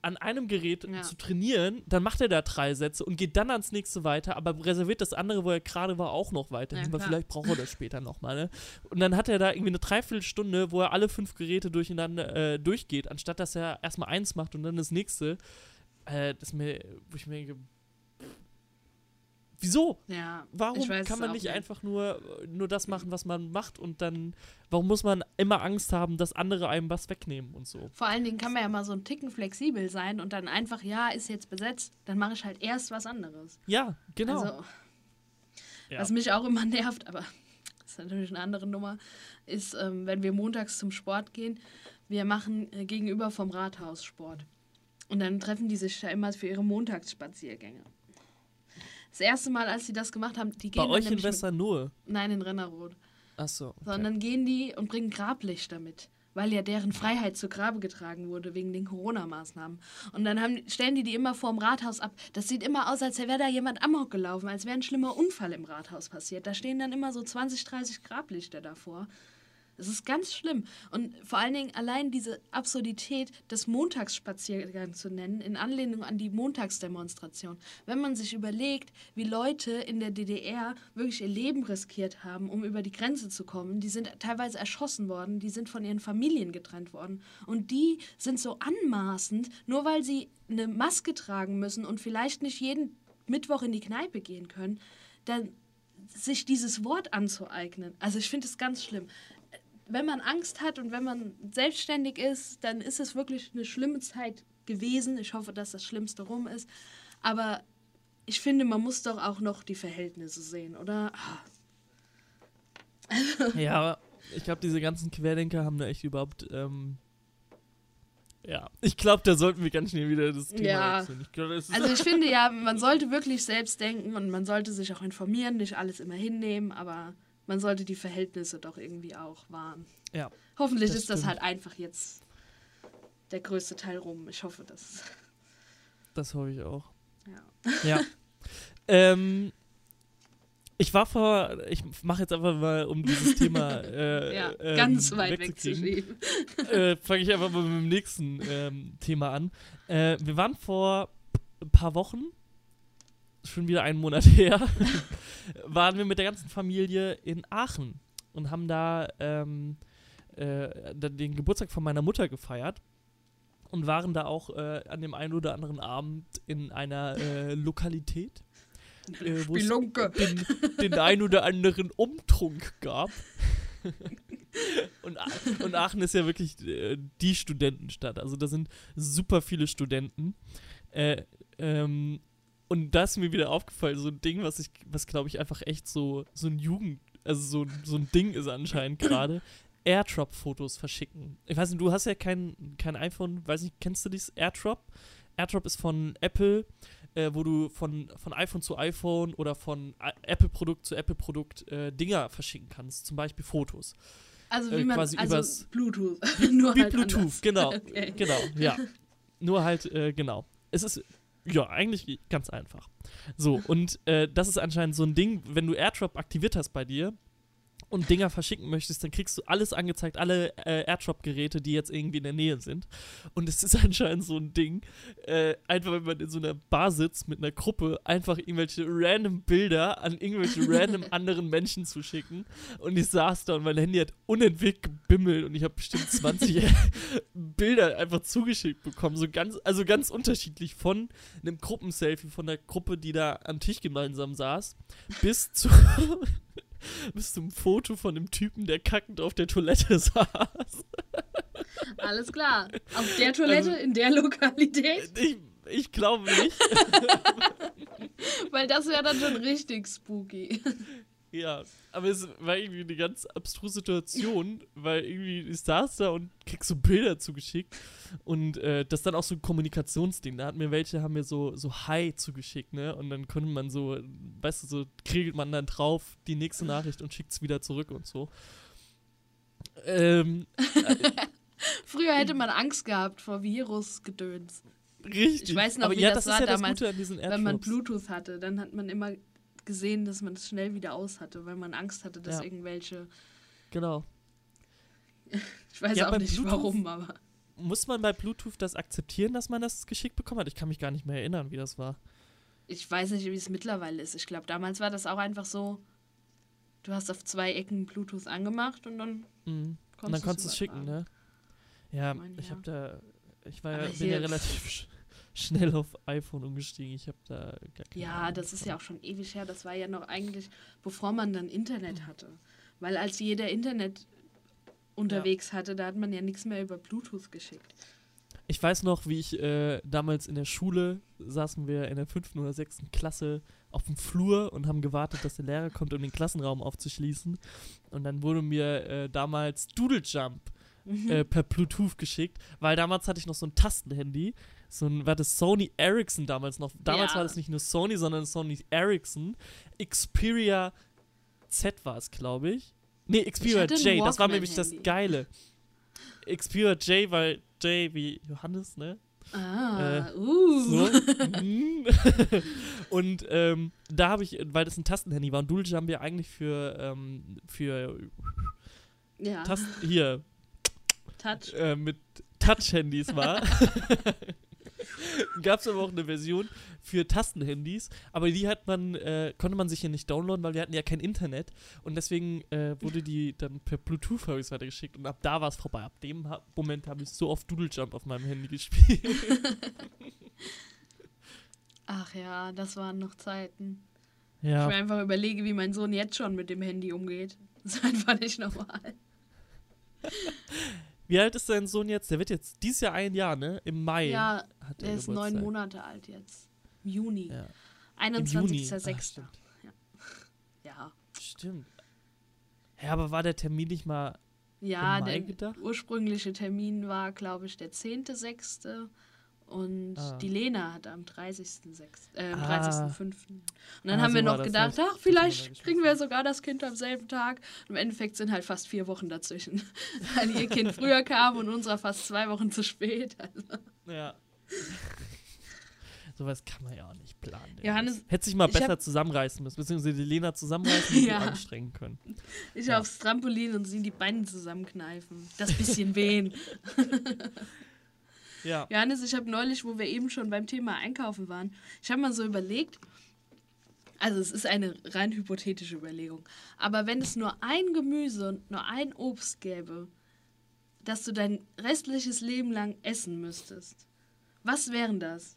Speaker 2: an einem Gerät
Speaker 1: Ja.
Speaker 2: zu trainieren, dann macht er da drei Sätze und geht dann ans nächste weiter, aber reserviert das andere, wo er gerade war, auch noch weiter.
Speaker 1: Ja,
Speaker 2: vielleicht braucht er das später nochmal, ne? Und dann hat er da irgendwie eine Dreiviertelstunde, wo er alle fünf Geräte durcheinander äh, durchgeht, anstatt dass er erstmal eins macht und dann das nächste. Äh, das mir, wo ich mir denke, wieso?
Speaker 1: Ja,
Speaker 2: Warum kann man nicht einfach nur, nur das machen, was man macht und dann, warum muss man immer Angst haben, dass andere einem was wegnehmen und so?
Speaker 1: Vor allen Dingen kann man ja mal so ein Ticken flexibel sein und dann einfach, ja, ist jetzt besetzt, dann mache ich halt erst was anderes.
Speaker 2: Ja, genau.
Speaker 1: Also,
Speaker 2: ja.
Speaker 1: was mich auch immer nervt, aber das ist natürlich eine andere Nummer, ist, ähm, wenn wir montags zum Sport gehen, wir machen äh, gegenüber vom Rathaus Sport. Und dann treffen die sich da immer für ihre Montagsspaziergänge. Das erste Mal, als sie das gemacht haben, die gehen
Speaker 2: Bei euch in Westernohe.
Speaker 1: Nein, in Rennerroth.
Speaker 2: Achso. Okay.
Speaker 1: Sondern gehen die und bringen Grablichter mit, weil ja deren Freiheit zu Grabe getragen wurde wegen den Corona-Maßnahmen. Und dann haben, stellen die die immer vorm Rathaus ab. Das sieht immer aus, als wäre da jemand amok gelaufen, als wäre ein schlimmer Unfall im Rathaus passiert. Da stehen dann immer so 20, 30 Grablichter davor. Es ist ganz schlimm. Und vor allen Dingen allein diese Absurdität des Montagsspaziergangs zu nennen, in Anlehnung an die Montagsdemonstration. Wenn man sich überlegt, wie Leute in der DDR wirklich ihr Leben riskiert haben, um über die Grenze zu kommen, die sind teilweise erschossen worden, die sind von ihren Familien getrennt worden. Und die sind so anmaßend, nur weil sie eine Maske tragen müssen und vielleicht nicht jeden Mittwoch in die Kneipe gehen können, dann sich dieses Wort anzueignen. Also ich finde es ganz schlimm wenn man Angst hat und wenn man selbstständig ist, dann ist es wirklich eine schlimme Zeit gewesen. Ich hoffe, dass das Schlimmste rum ist. Aber ich finde, man muss doch auch noch die Verhältnisse sehen, oder?
Speaker 2: Ja, aber ich glaube, diese ganzen Querdenker haben da echt überhaupt. Ähm, ja, ich glaube, da sollten wir ganz schnell wieder das Thema
Speaker 1: Ja.
Speaker 2: wechseln. Ich glaub,
Speaker 1: Also ich finde ja, man sollte wirklich selbst denken und man sollte sich auch informieren, nicht alles immer hinnehmen, aber man sollte die Verhältnisse doch irgendwie auch wahren.
Speaker 2: ja.
Speaker 1: Hoffentlich
Speaker 2: Das
Speaker 1: ist das
Speaker 2: stimmt.
Speaker 1: halt einfach jetzt der größte Teil rum. Ich hoffe, dass.
Speaker 2: Das hoffe ich auch.
Speaker 1: Ja.
Speaker 2: Ja. ähm, ich war vor, ich mache jetzt einfach mal, um dieses Thema äh,
Speaker 1: Ja,
Speaker 2: ähm,
Speaker 1: ganz weit wegzuschieben.
Speaker 2: äh, fange ich einfach mal mit dem nächsten ähm, Thema an. Äh, wir waren vor ein paar Wochen, schon wieder einen Monat her, waren wir mit der ganzen Familie in Aachen und haben da ähm, äh, den Geburtstag von meiner Mutter gefeiert und waren da auch äh, an dem einen oder anderen Abend in einer äh, Lokalität, äh, wo es den, den ein oder anderen Umtrunk gab. und, und Aachen ist ja wirklich äh, die Studentenstadt. Also da sind super viele Studenten. Äh, ähm, und da ist mir wieder aufgefallen, so ein Ding, was ich, was glaube ich einfach echt so, so ein Jugend, also so, so ein Ding ist anscheinend gerade. Airdrop-Fotos verschicken. Ich weiß nicht, du hast ja kein, kein iPhone, weiß nicht, kennst du dieses Airdrop? Airdrop ist von Apple. äh, wo du von, von iPhone zu iPhone oder von Apple-Produkt zu Apple-Produkt äh, Dinger verschicken kannst, zum Beispiel Fotos.
Speaker 1: Also
Speaker 2: Äh,
Speaker 1: wie man,
Speaker 2: quasi
Speaker 1: also
Speaker 2: übers-
Speaker 1: Bluetooth. Nur
Speaker 2: Wie
Speaker 1: halt
Speaker 2: Bluetooth,
Speaker 1: anders.
Speaker 2: genau.
Speaker 1: Okay.
Speaker 2: Genau, ja. Nur halt, äh, genau. Es ist, ja, eigentlich ganz einfach. So, und äh, das ist anscheinend so ein Ding, wenn du AirDrop aktiviert hast bei dir und Dinger verschicken möchtest, dann kriegst du alles angezeigt, alle äh, AirDrop-Geräte, die jetzt irgendwie in der Nähe sind. Und es ist anscheinend so ein Ding, äh, einfach wenn man in so einer Bar sitzt mit einer Gruppe, einfach irgendwelche random Bilder an irgendwelche random anderen Menschen zu schicken. Und ich saß da und mein Handy hat unentwegt gebimmelt und ich habe bestimmt 20 Bilder einfach zugeschickt bekommen. So ganz, also ganz unterschiedlich von einem Gruppenselfie von der Gruppe, die da am Tisch gemeinsam saß, bis zu bis zum Foto von dem Typen, der kackend auf der Toilette saß.
Speaker 1: Alles klar. Auf der Toilette,
Speaker 2: Also-
Speaker 1: in der Lokalität,
Speaker 2: Ich, ich glaube nicht.
Speaker 1: weil das wäre dann schon richtig spooky.
Speaker 2: Ja, aber es war irgendwie eine ganz abstruse Situation, weil irgendwie ich saß da und krieg so Bilder zugeschickt und äh, das ist dann auch so ein Kommunikationsding. Da hat mir welche, haben mir so, so Hi zugeschickt, ne? Und dann konnte man so, weißt du, so kriegelt man dann drauf die nächste Nachricht und schickt es wieder zurück und so. Ähm,
Speaker 1: Früher hätte man Angst gehabt vor Virusgedöns.
Speaker 2: richtig.
Speaker 1: Ich weiß noch,
Speaker 2: aber
Speaker 1: wie
Speaker 2: ja,
Speaker 1: das
Speaker 2: das,
Speaker 1: war
Speaker 2: ja
Speaker 1: damals, Wenn man. Bluetooth hatte, dann hat man immer gesehen, dass man es schnell wieder aus hatte, weil man Angst hatte, dass
Speaker 2: Ja.
Speaker 1: irgendwelche.
Speaker 2: Genau.
Speaker 1: Ich weiß
Speaker 2: Ja,
Speaker 1: auch nicht
Speaker 2: Bluetooth-
Speaker 1: warum, aber.
Speaker 2: Muss man bei Bluetooth das akzeptieren, dass man das geschickt bekommen hat? Ich kann mich gar nicht mehr erinnern, wie das war.
Speaker 1: Ich weiß nicht, wie es mittlerweile ist. Ich glaube, damals war das auch einfach so. Du hast auf zwei Ecken Bluetooth angemacht und dann
Speaker 2: Mhm.
Speaker 1: konntest
Speaker 2: Und dann konntest du es schicken, ne? Ja,
Speaker 1: Ich
Speaker 2: ich habe da, ich war ja, bin ja relativ schnell auf iPhone umgestiegen. Ich habe da gar keine
Speaker 1: Ja,
Speaker 2: Ahnung
Speaker 1: das ist ja auch schon ewig her. Das war ja noch eigentlich, bevor man dann Internet hatte. Weil als jeder Internet unterwegs hatte, da hat man ja nichts mehr über Bluetooth geschickt.
Speaker 2: Ich weiß noch, wie ich äh, damals in der Schule saßen wir in der fünften oder sechsten Klasse auf dem Flur und haben gewartet, dass der Lehrer kommt, um den Klassenraum aufzuschließen. Und dann wurde mir äh, damals Doodle Jump
Speaker 1: Mhm.
Speaker 2: äh, per Bluetooth geschickt, weil damals hatte ich noch so ein Tastenhandy, so ein, war das Sony Ericsson damals noch. Damals
Speaker 1: Ja.
Speaker 2: war das nicht nur Sony, sondern Sony Ericsson. Xperia Z war es, glaube ich. Nee, Xperia J, das war nämlich das. Geile. Xperia J, weil J wie Johannes, ne?
Speaker 1: Ah,
Speaker 2: Äh,
Speaker 1: uh.
Speaker 2: So. Und ähm, da habe ich, weil das ein Tastenhandy war und Dual Jump ja eigentlich für, ähm, für
Speaker 1: Ja,
Speaker 2: Tast hier
Speaker 1: Touch.
Speaker 2: äh, mit Touch-Handys war. Gab es aber auch eine Version für Tastenhandys, aber die hat man, äh, konnte man sich ja nicht downloaden, weil wir hatten ja kein Internet und deswegen äh, wurde die dann per Bluetooth habe ich weitergeschickt und ab da war es vorbei. Ab dem ha Moment habe ich so oft Doodle Jump auf meinem Handy gespielt.
Speaker 1: Ach ja, das waren noch Zeiten. Ich
Speaker 2: ja.
Speaker 1: mir einfach überlege, wie mein Sohn jetzt schon mit dem Handy umgeht. Das ist einfach nicht normal.
Speaker 2: Wie alt ist dein Sohn jetzt? Der wird jetzt dieses Jahr ein Jahr, ne? Im Mai
Speaker 1: Ja,
Speaker 2: hat
Speaker 1: der
Speaker 2: er
Speaker 1: ist neun. Monate alt jetzt. Im Juni.
Speaker 2: Ja. Im Juni. Ach,
Speaker 1: 21.06.
Speaker 2: stimmt.
Speaker 1: Ja.
Speaker 2: Stimmt. Ja, aber war der Termin nicht mal
Speaker 1: Ja,
Speaker 2: Im Mai
Speaker 1: der
Speaker 2: gedacht?
Speaker 1: ursprüngliche Termin war, glaube ich, der 10.06. Und
Speaker 2: Ah.
Speaker 1: die Lena hatte am 30.06. Äh, am
Speaker 2: Ah.
Speaker 1: 30.05. Und dann
Speaker 2: Ah,
Speaker 1: haben wir
Speaker 2: so war
Speaker 1: noch gedacht,
Speaker 2: ich
Speaker 1: ach, vielleicht kriegen wir sogar das Kind am selben Tag. Und Im Endeffekt sind halt fast vier Wochen dazwischen. Weil ihr Kind früher kam und unserer fast zwei Wochen zu spät. Also.
Speaker 2: Ja. Sowas kann man ja auch nicht planen. ey.
Speaker 1: Johannes,
Speaker 2: Hätte sich mal besser
Speaker 1: hab-
Speaker 2: zusammenreißen müssen, beziehungsweise die Lena zusammenreißen und
Speaker 1: Ja.
Speaker 2: anstrengen können.
Speaker 1: Ich
Speaker 2: Ja.
Speaker 1: aufs Trampolin und sie die Beine zusammenkneifen. Das bisschen wehen.
Speaker 2: Ja.
Speaker 1: Johannes, ich habe neulich, wo wir eben schon beim Thema Einkaufen waren, ich habe mal so überlegt, also es ist eine rein hypothetische Überlegung, aber wenn es nur ein Gemüse und nur ein Obst gäbe, das du dein restliches Leben lang essen müsstest, was wären das?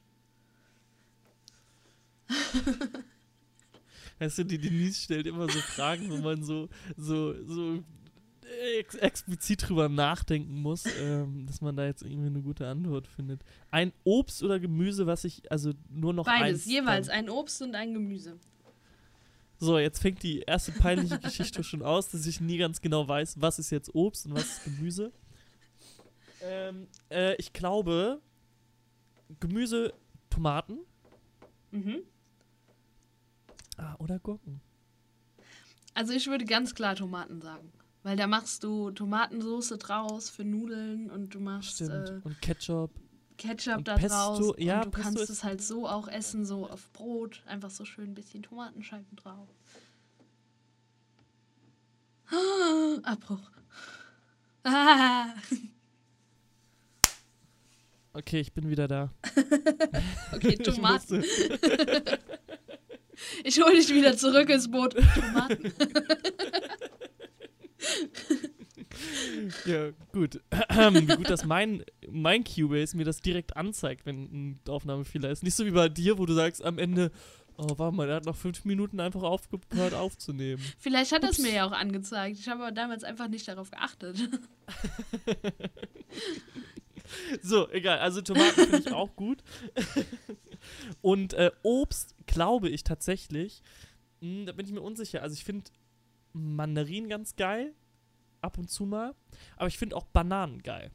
Speaker 2: Weißt du, die Denise stellt immer so Fragen, wo man so, so, so ex explizit drüber nachdenken muss, ähm, dass man da jetzt irgendwie eine gute Antwort findet. Ein Obst oder Gemüse, was ich, also nur noch
Speaker 1: Beides,
Speaker 2: eins.
Speaker 1: jeweils ein Obst und ein Gemüse.
Speaker 2: So, jetzt fängt die erste peinliche Geschichte schon aus, dass ich nie ganz genau weiß, was ist jetzt Obst und was ist Gemüse. Ähm, äh, ich glaube, Gemüse, Tomaten.
Speaker 1: Mhm.
Speaker 2: Ah, oder Gurken.
Speaker 1: Also ich würde ganz klar Tomaten sagen. Weil da machst du Tomatensoße draus für Nudeln und du machst
Speaker 2: Stimmt.
Speaker 1: äh,
Speaker 2: und Ketchup.
Speaker 1: Ketchup
Speaker 2: Und
Speaker 1: da
Speaker 2: Pesto,
Speaker 1: draus.
Speaker 2: ja,
Speaker 1: und du
Speaker 2: Pesto
Speaker 1: kannst es halt so auch essen, so auf Brot. Einfach so schön ein bisschen Tomatenscheiben drauf. Ah, Abbruch. Ah,
Speaker 2: Okay, ich bin wieder da.
Speaker 1: okay,
Speaker 2: Ich
Speaker 1: Tomaten.
Speaker 2: musste-
Speaker 1: Ich hole dich wieder zurück ins Boot. Tomaten.
Speaker 2: Ja, gut. Wie gut, dass mein, mein Cubase mir das direkt anzeigt, wenn ein Aufnahmefehler ist. Nicht so wie bei dir, wo du sagst am Ende, oh, warte mal, der hat noch fünf Minuten einfach aufgehört aufzunehmen.
Speaker 1: Vielleicht hat er es
Speaker 2: Ups.
Speaker 1: mir ja auch angezeigt. Ich habe aber damals einfach nicht darauf geachtet.
Speaker 2: So, egal. Also Tomaten finde ich auch gut. Und äh, Obst glaube ich tatsächlich, mh, da bin ich mir unsicher. Also ich finde Mandarinen ganz geil, ab und zu mal. Aber ich finde auch Bananen geil.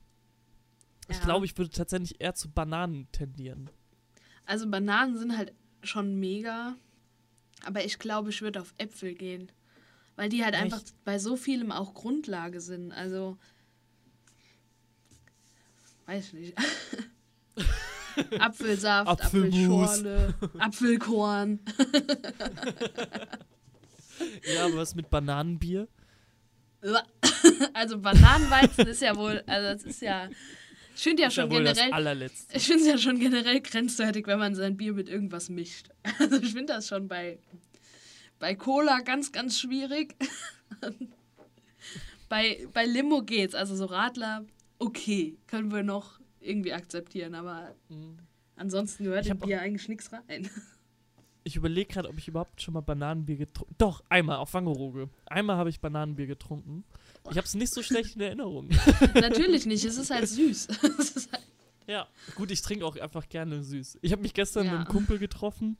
Speaker 2: Ich
Speaker 1: Ja.
Speaker 2: glaube, ich würde tatsächlich eher zu Bananen tendieren.
Speaker 1: Also Bananen sind halt schon mega. Aber ich glaube, ich würde auf Äpfel gehen. Weil die halt
Speaker 2: Echt?
Speaker 1: einfach bei so vielem auch Grundlage sind. Also. Weiß nicht. Apfelsaft. Apfelschorle, Apfelkorn.
Speaker 2: Ja, aber was mit Bananenbier?
Speaker 1: Also Bananenweizen ist ja wohl, also das ist ja. Ich finde ja
Speaker 2: ja
Speaker 1: schon
Speaker 2: das
Speaker 1: generell. Ich finde es ja schon generell grenzwertig, wenn man sein Bier mit irgendwas mischt. Also ich finde das schon bei, bei Cola ganz, ganz schwierig. bei, bei Limo geht's, also so Radler, okay, können wir noch irgendwie akzeptieren, aber
Speaker 2: Mhm.
Speaker 1: ansonsten gehört im Bier eigentlich nichts rein.
Speaker 2: Ich überlege gerade, ob ich überhaupt schon mal Bananenbier getrunken Doch, einmal auf Wangerooge. Einmal habe ich Bananenbier getrunken. Ich habe es nicht so schlecht in Erinnerung.
Speaker 1: Natürlich nicht, es ist halt süß. Ist halt,
Speaker 2: Ja, gut, ich trinke auch einfach gerne süß. Ich habe mich gestern
Speaker 1: Ja.
Speaker 2: mit einem Kumpel getroffen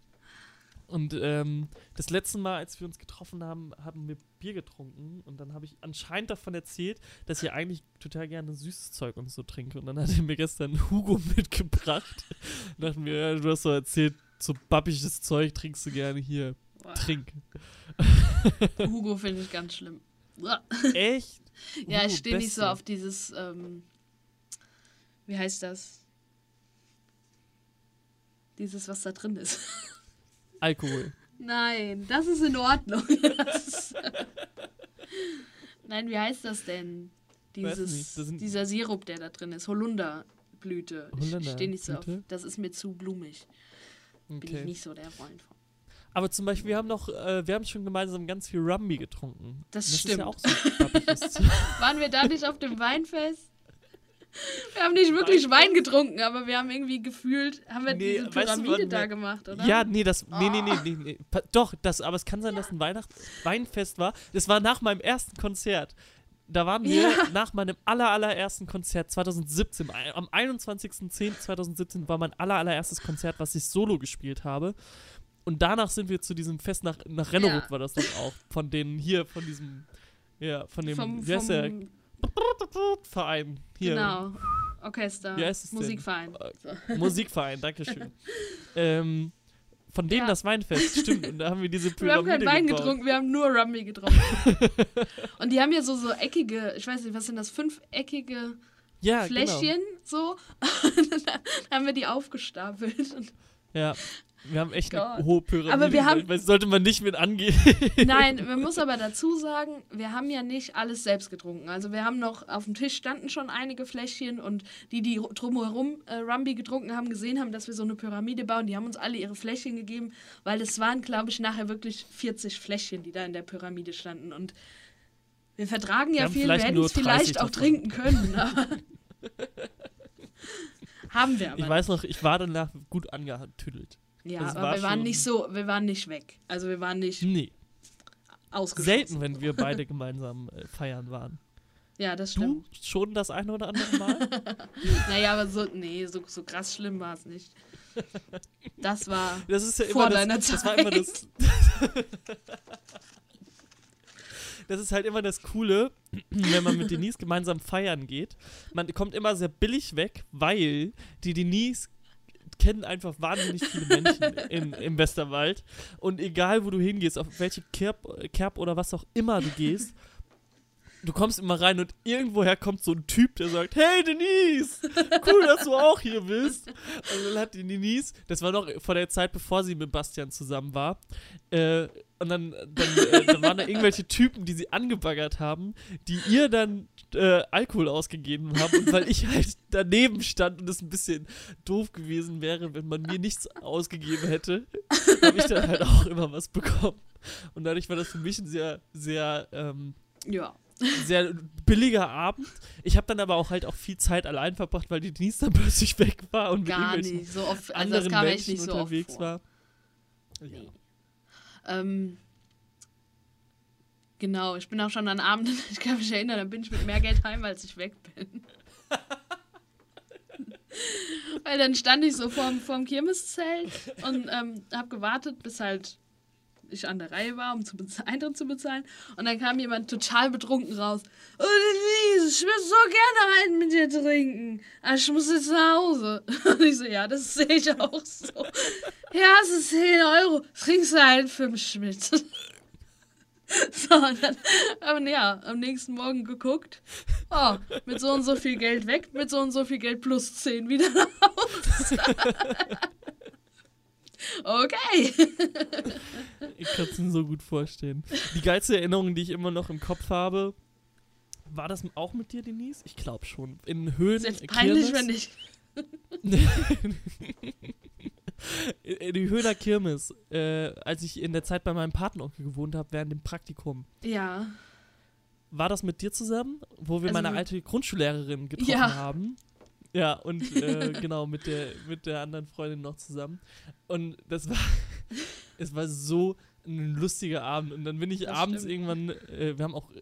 Speaker 2: und ähm, das letzte Mal, als wir uns getroffen haben, haben wir Bier getrunken und dann habe ich anscheinend davon erzählt, dass ich eigentlich total gerne süßes Zeug und so trinke. Und dann hat er mir gestern Hugo mitgebracht. Und dachte mir, ja, du hast so erzählt, so babbiges Zeug trinkst du gerne hier.
Speaker 1: boah,
Speaker 2: Trink.
Speaker 1: Hugo finde ich ganz schlimm.
Speaker 2: Echt?
Speaker 1: Ja,
Speaker 2: Hugo,
Speaker 1: ich stehe nicht so auf dieses, ähm, wie heißt das? Dieses, was da drin ist.
Speaker 2: Alkohol.
Speaker 1: Nein, das ist in Ordnung. Ist Nein, wie heißt das denn? Dieses,
Speaker 2: nicht, das
Speaker 1: dieser Sirup, der da drin ist. Holunderblüte. Ich stehe nicht so auf.
Speaker 2: Holunderblüte?
Speaker 1: Das ist mir zu blumig. Bin ich
Speaker 2: Okay.
Speaker 1: nicht so der Freund von.
Speaker 2: Aber zum Beispiel, wir haben noch, äh, wir haben schon gemeinsam ganz viel Rumby getrunken.
Speaker 1: Das
Speaker 2: ist
Speaker 1: stimmt.
Speaker 2: ja auch so.
Speaker 1: Waren wir da nicht auf dem Weinfest? Wir haben nicht wirklich Wein getrunken, aber wir haben irgendwie gefühlt, haben wir
Speaker 2: Nee,
Speaker 1: diese
Speaker 2: weißt du,
Speaker 1: Pyramide da gemacht, oder?
Speaker 2: Ja, nee, das. Nee, nee, nee,
Speaker 1: Oh.
Speaker 2: nee, nee. Doch, das, aber es kann sein, dass ein Weihnachts Weinfest war. Das war nach meinem ersten Konzert. Da waren wir
Speaker 1: Ja.
Speaker 2: nach meinem aller, allerersten Konzert 2017. ein- Am 21.10.2017 war mein aller, allererstes Konzert, was ich solo gespielt habe. Und danach sind wir zu diesem Fest nach, nach Rennerud
Speaker 1: Ja.
Speaker 2: war das doch auch. Von denen hier, von diesem, ja, von dem,
Speaker 1: vom,
Speaker 2: wie heißt der? Verein. Hier.
Speaker 1: Genau. Orchester.
Speaker 2: Wie heißt es denn?
Speaker 1: Musikverein.
Speaker 2: Äh. Musikverein, Dankeschön. ähm, von denen
Speaker 1: Ja.
Speaker 2: das Weinfest, stimmt. Und da haben wir diese
Speaker 1: Wir haben
Speaker 2: Pyramide
Speaker 1: keinen Wein
Speaker 2: gebaut.
Speaker 1: getrunken, wir haben nur Rummy getrunken. Und die haben ja so, so eckige, ich weiß nicht, was sind das, fünfeckige
Speaker 2: Ja,
Speaker 1: Fläschchen, so. Und dann haben wir die aufgestapelt. Und
Speaker 2: Genau. Ja, wir haben echt eine
Speaker 1: Gott.
Speaker 2: hohe Pyramide.
Speaker 1: Aber wir haben-
Speaker 2: weil sollte man nicht mit angehen.
Speaker 1: Nein, man muss aber dazu sagen, wir haben ja nicht alles selbst getrunken. Also wir haben noch, auf dem Tisch standen schon einige Fläschchen und die, die drumherum äh, Rumby getrunken haben, gesehen haben, dass wir so eine Pyramide bauen, die haben uns alle ihre Fläschchen gegeben, weil es waren, glaube ich, nachher wirklich 40 Fläschchen, die da in der Pyramide standen. Und wir vertragen
Speaker 2: Wir
Speaker 1: ja
Speaker 2: haben
Speaker 1: viel, wir hätten es vielleicht
Speaker 2: 30
Speaker 1: auch trinken können, aber haben wir aber.
Speaker 2: Ich weiß noch, ich war danach gut angetüdelt.
Speaker 1: Ja,
Speaker 2: das
Speaker 1: aber
Speaker 2: war
Speaker 1: wir waren nicht so, wir waren nicht weg. Also wir waren nicht
Speaker 2: Nee,
Speaker 1: ausgeschlossen.
Speaker 2: selten, wenn wir beide gemeinsam äh, feiern waren.
Speaker 1: Ja, das
Speaker 2: Du
Speaker 1: stimmt.
Speaker 2: schon das eine oder andere Mal?
Speaker 1: Naja, aber so, nee, so, so krass schlimm war es nicht. Das war.
Speaker 2: Das ist ja immer
Speaker 1: Vor
Speaker 2: das,
Speaker 1: deiner
Speaker 2: das war immer das. Das ist halt immer das Coole, wenn man mit Denise gemeinsam feiern geht. Man kommt immer sehr billig weg, weil die Denise kennen einfach wahnsinnig viele Menschen in, im Westerwald. Und egal, wo du hingehst, auf welche Kerb, Kerb oder was auch immer du gehst, du kommst immer rein und irgendwoher kommt so ein Typ, der sagt, hey Denise, cool, dass du auch hier bist. Und dann hat die Denise, das war noch vor der Zeit, bevor sie mit Bastian zusammen war, äh, und dann, dann, äh, dann waren da irgendwelche Typen, die sie angebaggert haben, die ihr dann äh, Alkohol ausgegeben haben. Und weil ich halt daneben stand und es ein bisschen doof gewesen wäre, wenn man mir nichts ausgegeben hätte, habe ich dann halt auch immer was bekommen. Und dadurch war das für mich ein sehr, sehr, ähm,
Speaker 1: Ja.
Speaker 2: sehr billiger Abend. Ich habe dann aber auch halt auch viel Zeit allein verbracht, weil die Denise dann plötzlich weg war und
Speaker 1: Gar
Speaker 2: mit
Speaker 1: nicht. So oft, also das
Speaker 2: anderen Menschen
Speaker 1: nicht so oft
Speaker 2: unterwegs
Speaker 1: vor.
Speaker 2: war. Ja.
Speaker 1: Nee. Ähm, genau, ich bin auch schon an Abenden, ich kann mich erinnern, da bin ich mit mehr Geld heim, als ich weg bin. Weil dann stand ich so vorm, vorm Kirmeszelt und ähm, habe gewartet, bis halt ich an der Reihe war, um zu Eintritt zu bezahlen. Und dann kam jemand total betrunken raus. Oh, Denise, ich würde so gerne einen mit dir trinken. Aber ich muss jetzt nach Hause. Und ich so, ja, das sehe ich auch so. Ja, es ist 10 Euro. Trinkst du einen für mich mit. So, und dann, aber ja, am nächsten Morgen geguckt. Oh, mit so und so viel Geld weg, mit so und so viel Geld plus 10 wieder Hause. Okay.
Speaker 2: Ich kann es mir so gut vorstellen. Die geilste Erinnerung, die ich immer noch im Kopf habe, war das auch mit dir, Denise? Ich glaube schon. In Höhen.
Speaker 1: Jetzt peinlich,
Speaker 2: Kirmes.
Speaker 1: wenn ich.
Speaker 2: In die Höhner Kirmes, äh, als ich in der Zeit bei meinem Patenonkel gewohnt habe, während dem Praktikum.
Speaker 1: Ja.
Speaker 2: War das mit dir zusammen, wo wir
Speaker 1: Also
Speaker 2: meine alte Grundschullehrerin getroffen
Speaker 1: Ja.
Speaker 2: haben? Ja, und äh, genau, mit der, mit der anderen Freundin noch zusammen. Und das war, es war so ein lustiger Abend. Und dann bin ich
Speaker 1: Das
Speaker 2: abends
Speaker 1: stimmt.
Speaker 2: irgendwann, äh, wir haben auch äh,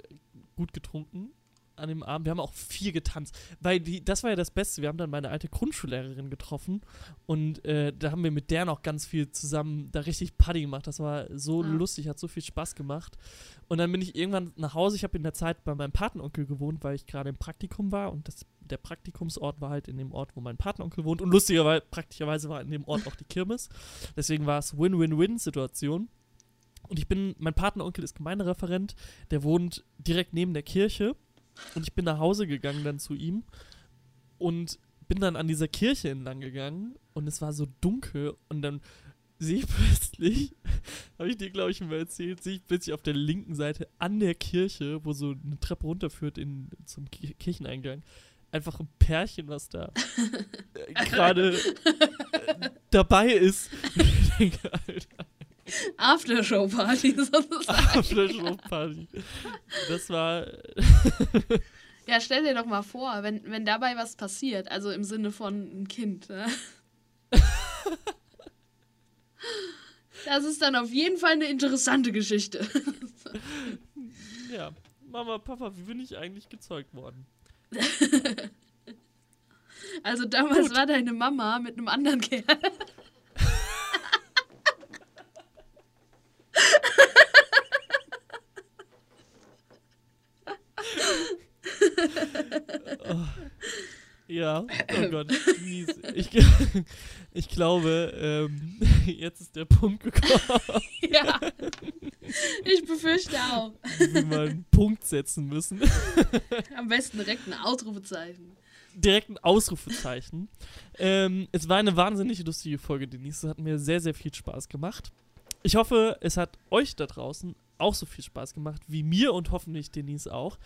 Speaker 2: gut getrunken an dem Abend. Wir haben auch viel getanzt. Weil die, das war ja das Beste. Wir haben dann meine alte Grundschullehrerin getroffen und äh, da haben wir mit der noch ganz viel zusammen da richtig Party gemacht. Das war so
Speaker 1: Ah.
Speaker 2: lustig, hat so viel Spaß gemacht. Und dann bin ich irgendwann nach Hause. Ich habe in der Zeit bei meinem Patenonkel gewohnt, weil ich gerade im Praktikum war und das, der Praktikumsort war halt in dem Ort, wo mein Patenonkel wohnt. Und lustigerweise, praktischerweise war in dem Ort auch die Kirmes. Deswegen war es Win-Win-Win-Situation. Und ich bin, mein Patenonkel ist Gemeindereferent, der wohnt direkt neben der Kirche. Und ich bin nach Hause gegangen dann zu ihm und bin dann an dieser Kirche entlang gegangen und es war so dunkel und dann sehe ich plötzlich, habe ich dir glaube ich mal erzählt, sehe ich plötzlich auf der linken Seite an der Kirche, wo so eine Treppe runterführt in, zum Ki- Kircheneingang, einfach ein Pärchen, was da äh, gerade äh, dabei ist. Ich denke, Alter,
Speaker 1: Aftershow-Party sozusagen.
Speaker 2: Aftershow-Party. Das war
Speaker 1: Ja, stell dir doch mal vor, wenn, wenn dabei was passiert, also im Sinne von ein Kind. Ne? Das ist dann auf jeden Fall eine interessante Geschichte.
Speaker 2: Ja, Mama, Papa, wie bin ich eigentlich gezeugt worden?
Speaker 1: Also damals
Speaker 2: Gut.
Speaker 1: war deine Mama mit einem anderen Kerl.
Speaker 2: Ja, oh Gott, mies. Ich, ich glaube, ähm, jetzt ist der Punkt gekommen,
Speaker 1: Ja. Ich befürchte auch.
Speaker 2: wir mal einen Punkt setzen müssen.
Speaker 1: Am besten direkt ein Ausrufezeichen.
Speaker 2: Direkt ein Ausrufezeichen. Ähm, es war eine wahnsinnig lustige Folge, Denise. Es hat mir sehr, sehr viel Spaß gemacht. Ich hoffe, es hat euch da draußen auch so viel Spaß gemacht wie mir und hoffentlich Denise auch.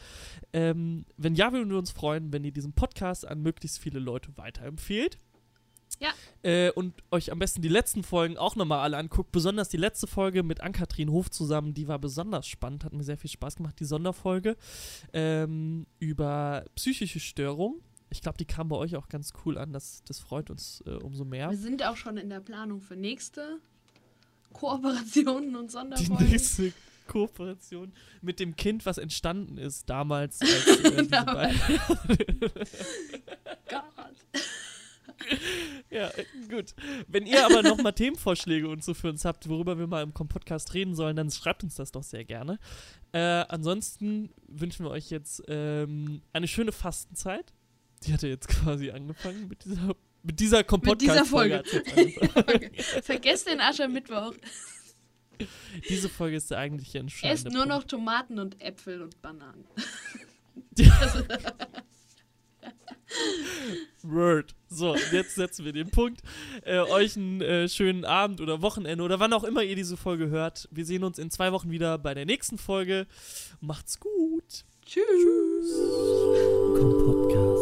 Speaker 2: Ähm, wenn ja, würden wir uns freuen, wenn ihr diesen Podcast an möglichst viele Leute weiterempfehlt.
Speaker 1: Ja.
Speaker 2: Äh, und euch am besten die letzten Folgen auch nochmal alle anguckt. Besonders die letzte Folge mit Ann-Kathrin Hof zusammen, die war besonders spannend, hat mir sehr viel Spaß gemacht. Die Sonderfolge ähm, über psychische Störungen. Ich glaube, die kam bei euch auch ganz cool an. Das, das freut uns äh, umso mehr.
Speaker 1: Wir sind auch schon in der Planung für nächste Kooperationen und
Speaker 2: Die
Speaker 1: Sonderfolgen.
Speaker 2: nächste Kooperation mit dem Kind, was entstanden ist damals. Als, äh, beiden
Speaker 1: Gott.
Speaker 2: Ja, gut. Wenn ihr aber noch mal Themenvorschläge und so für uns habt, worüber wir mal im Podcast reden sollen, dann schreibt uns das doch sehr gerne. Äh, ansonsten wünschen wir euch jetzt ähm, eine schöne Fastenzeit. Die hat ja jetzt quasi angefangen mit dieser Mit dieser
Speaker 1: Mit dieser
Speaker 2: Kompodcast-Folge.
Speaker 1: Folge. Vergesst den Aschermittwoch.
Speaker 2: Diese Folge ist der eigentliche entscheidende
Speaker 1: Esst nur noch
Speaker 2: Punkt.
Speaker 1: Tomaten und Äpfel und Bananen.
Speaker 2: Word. So, jetzt setzen wir den Punkt. Äh, euch einen äh, schönen Abend oder Wochenende oder wann auch immer ihr diese Folge hört. Wir sehen uns in zwei Wochen wieder bei der nächsten Folge. Macht's gut.
Speaker 1: Tschüss.
Speaker 2: Kompodcast.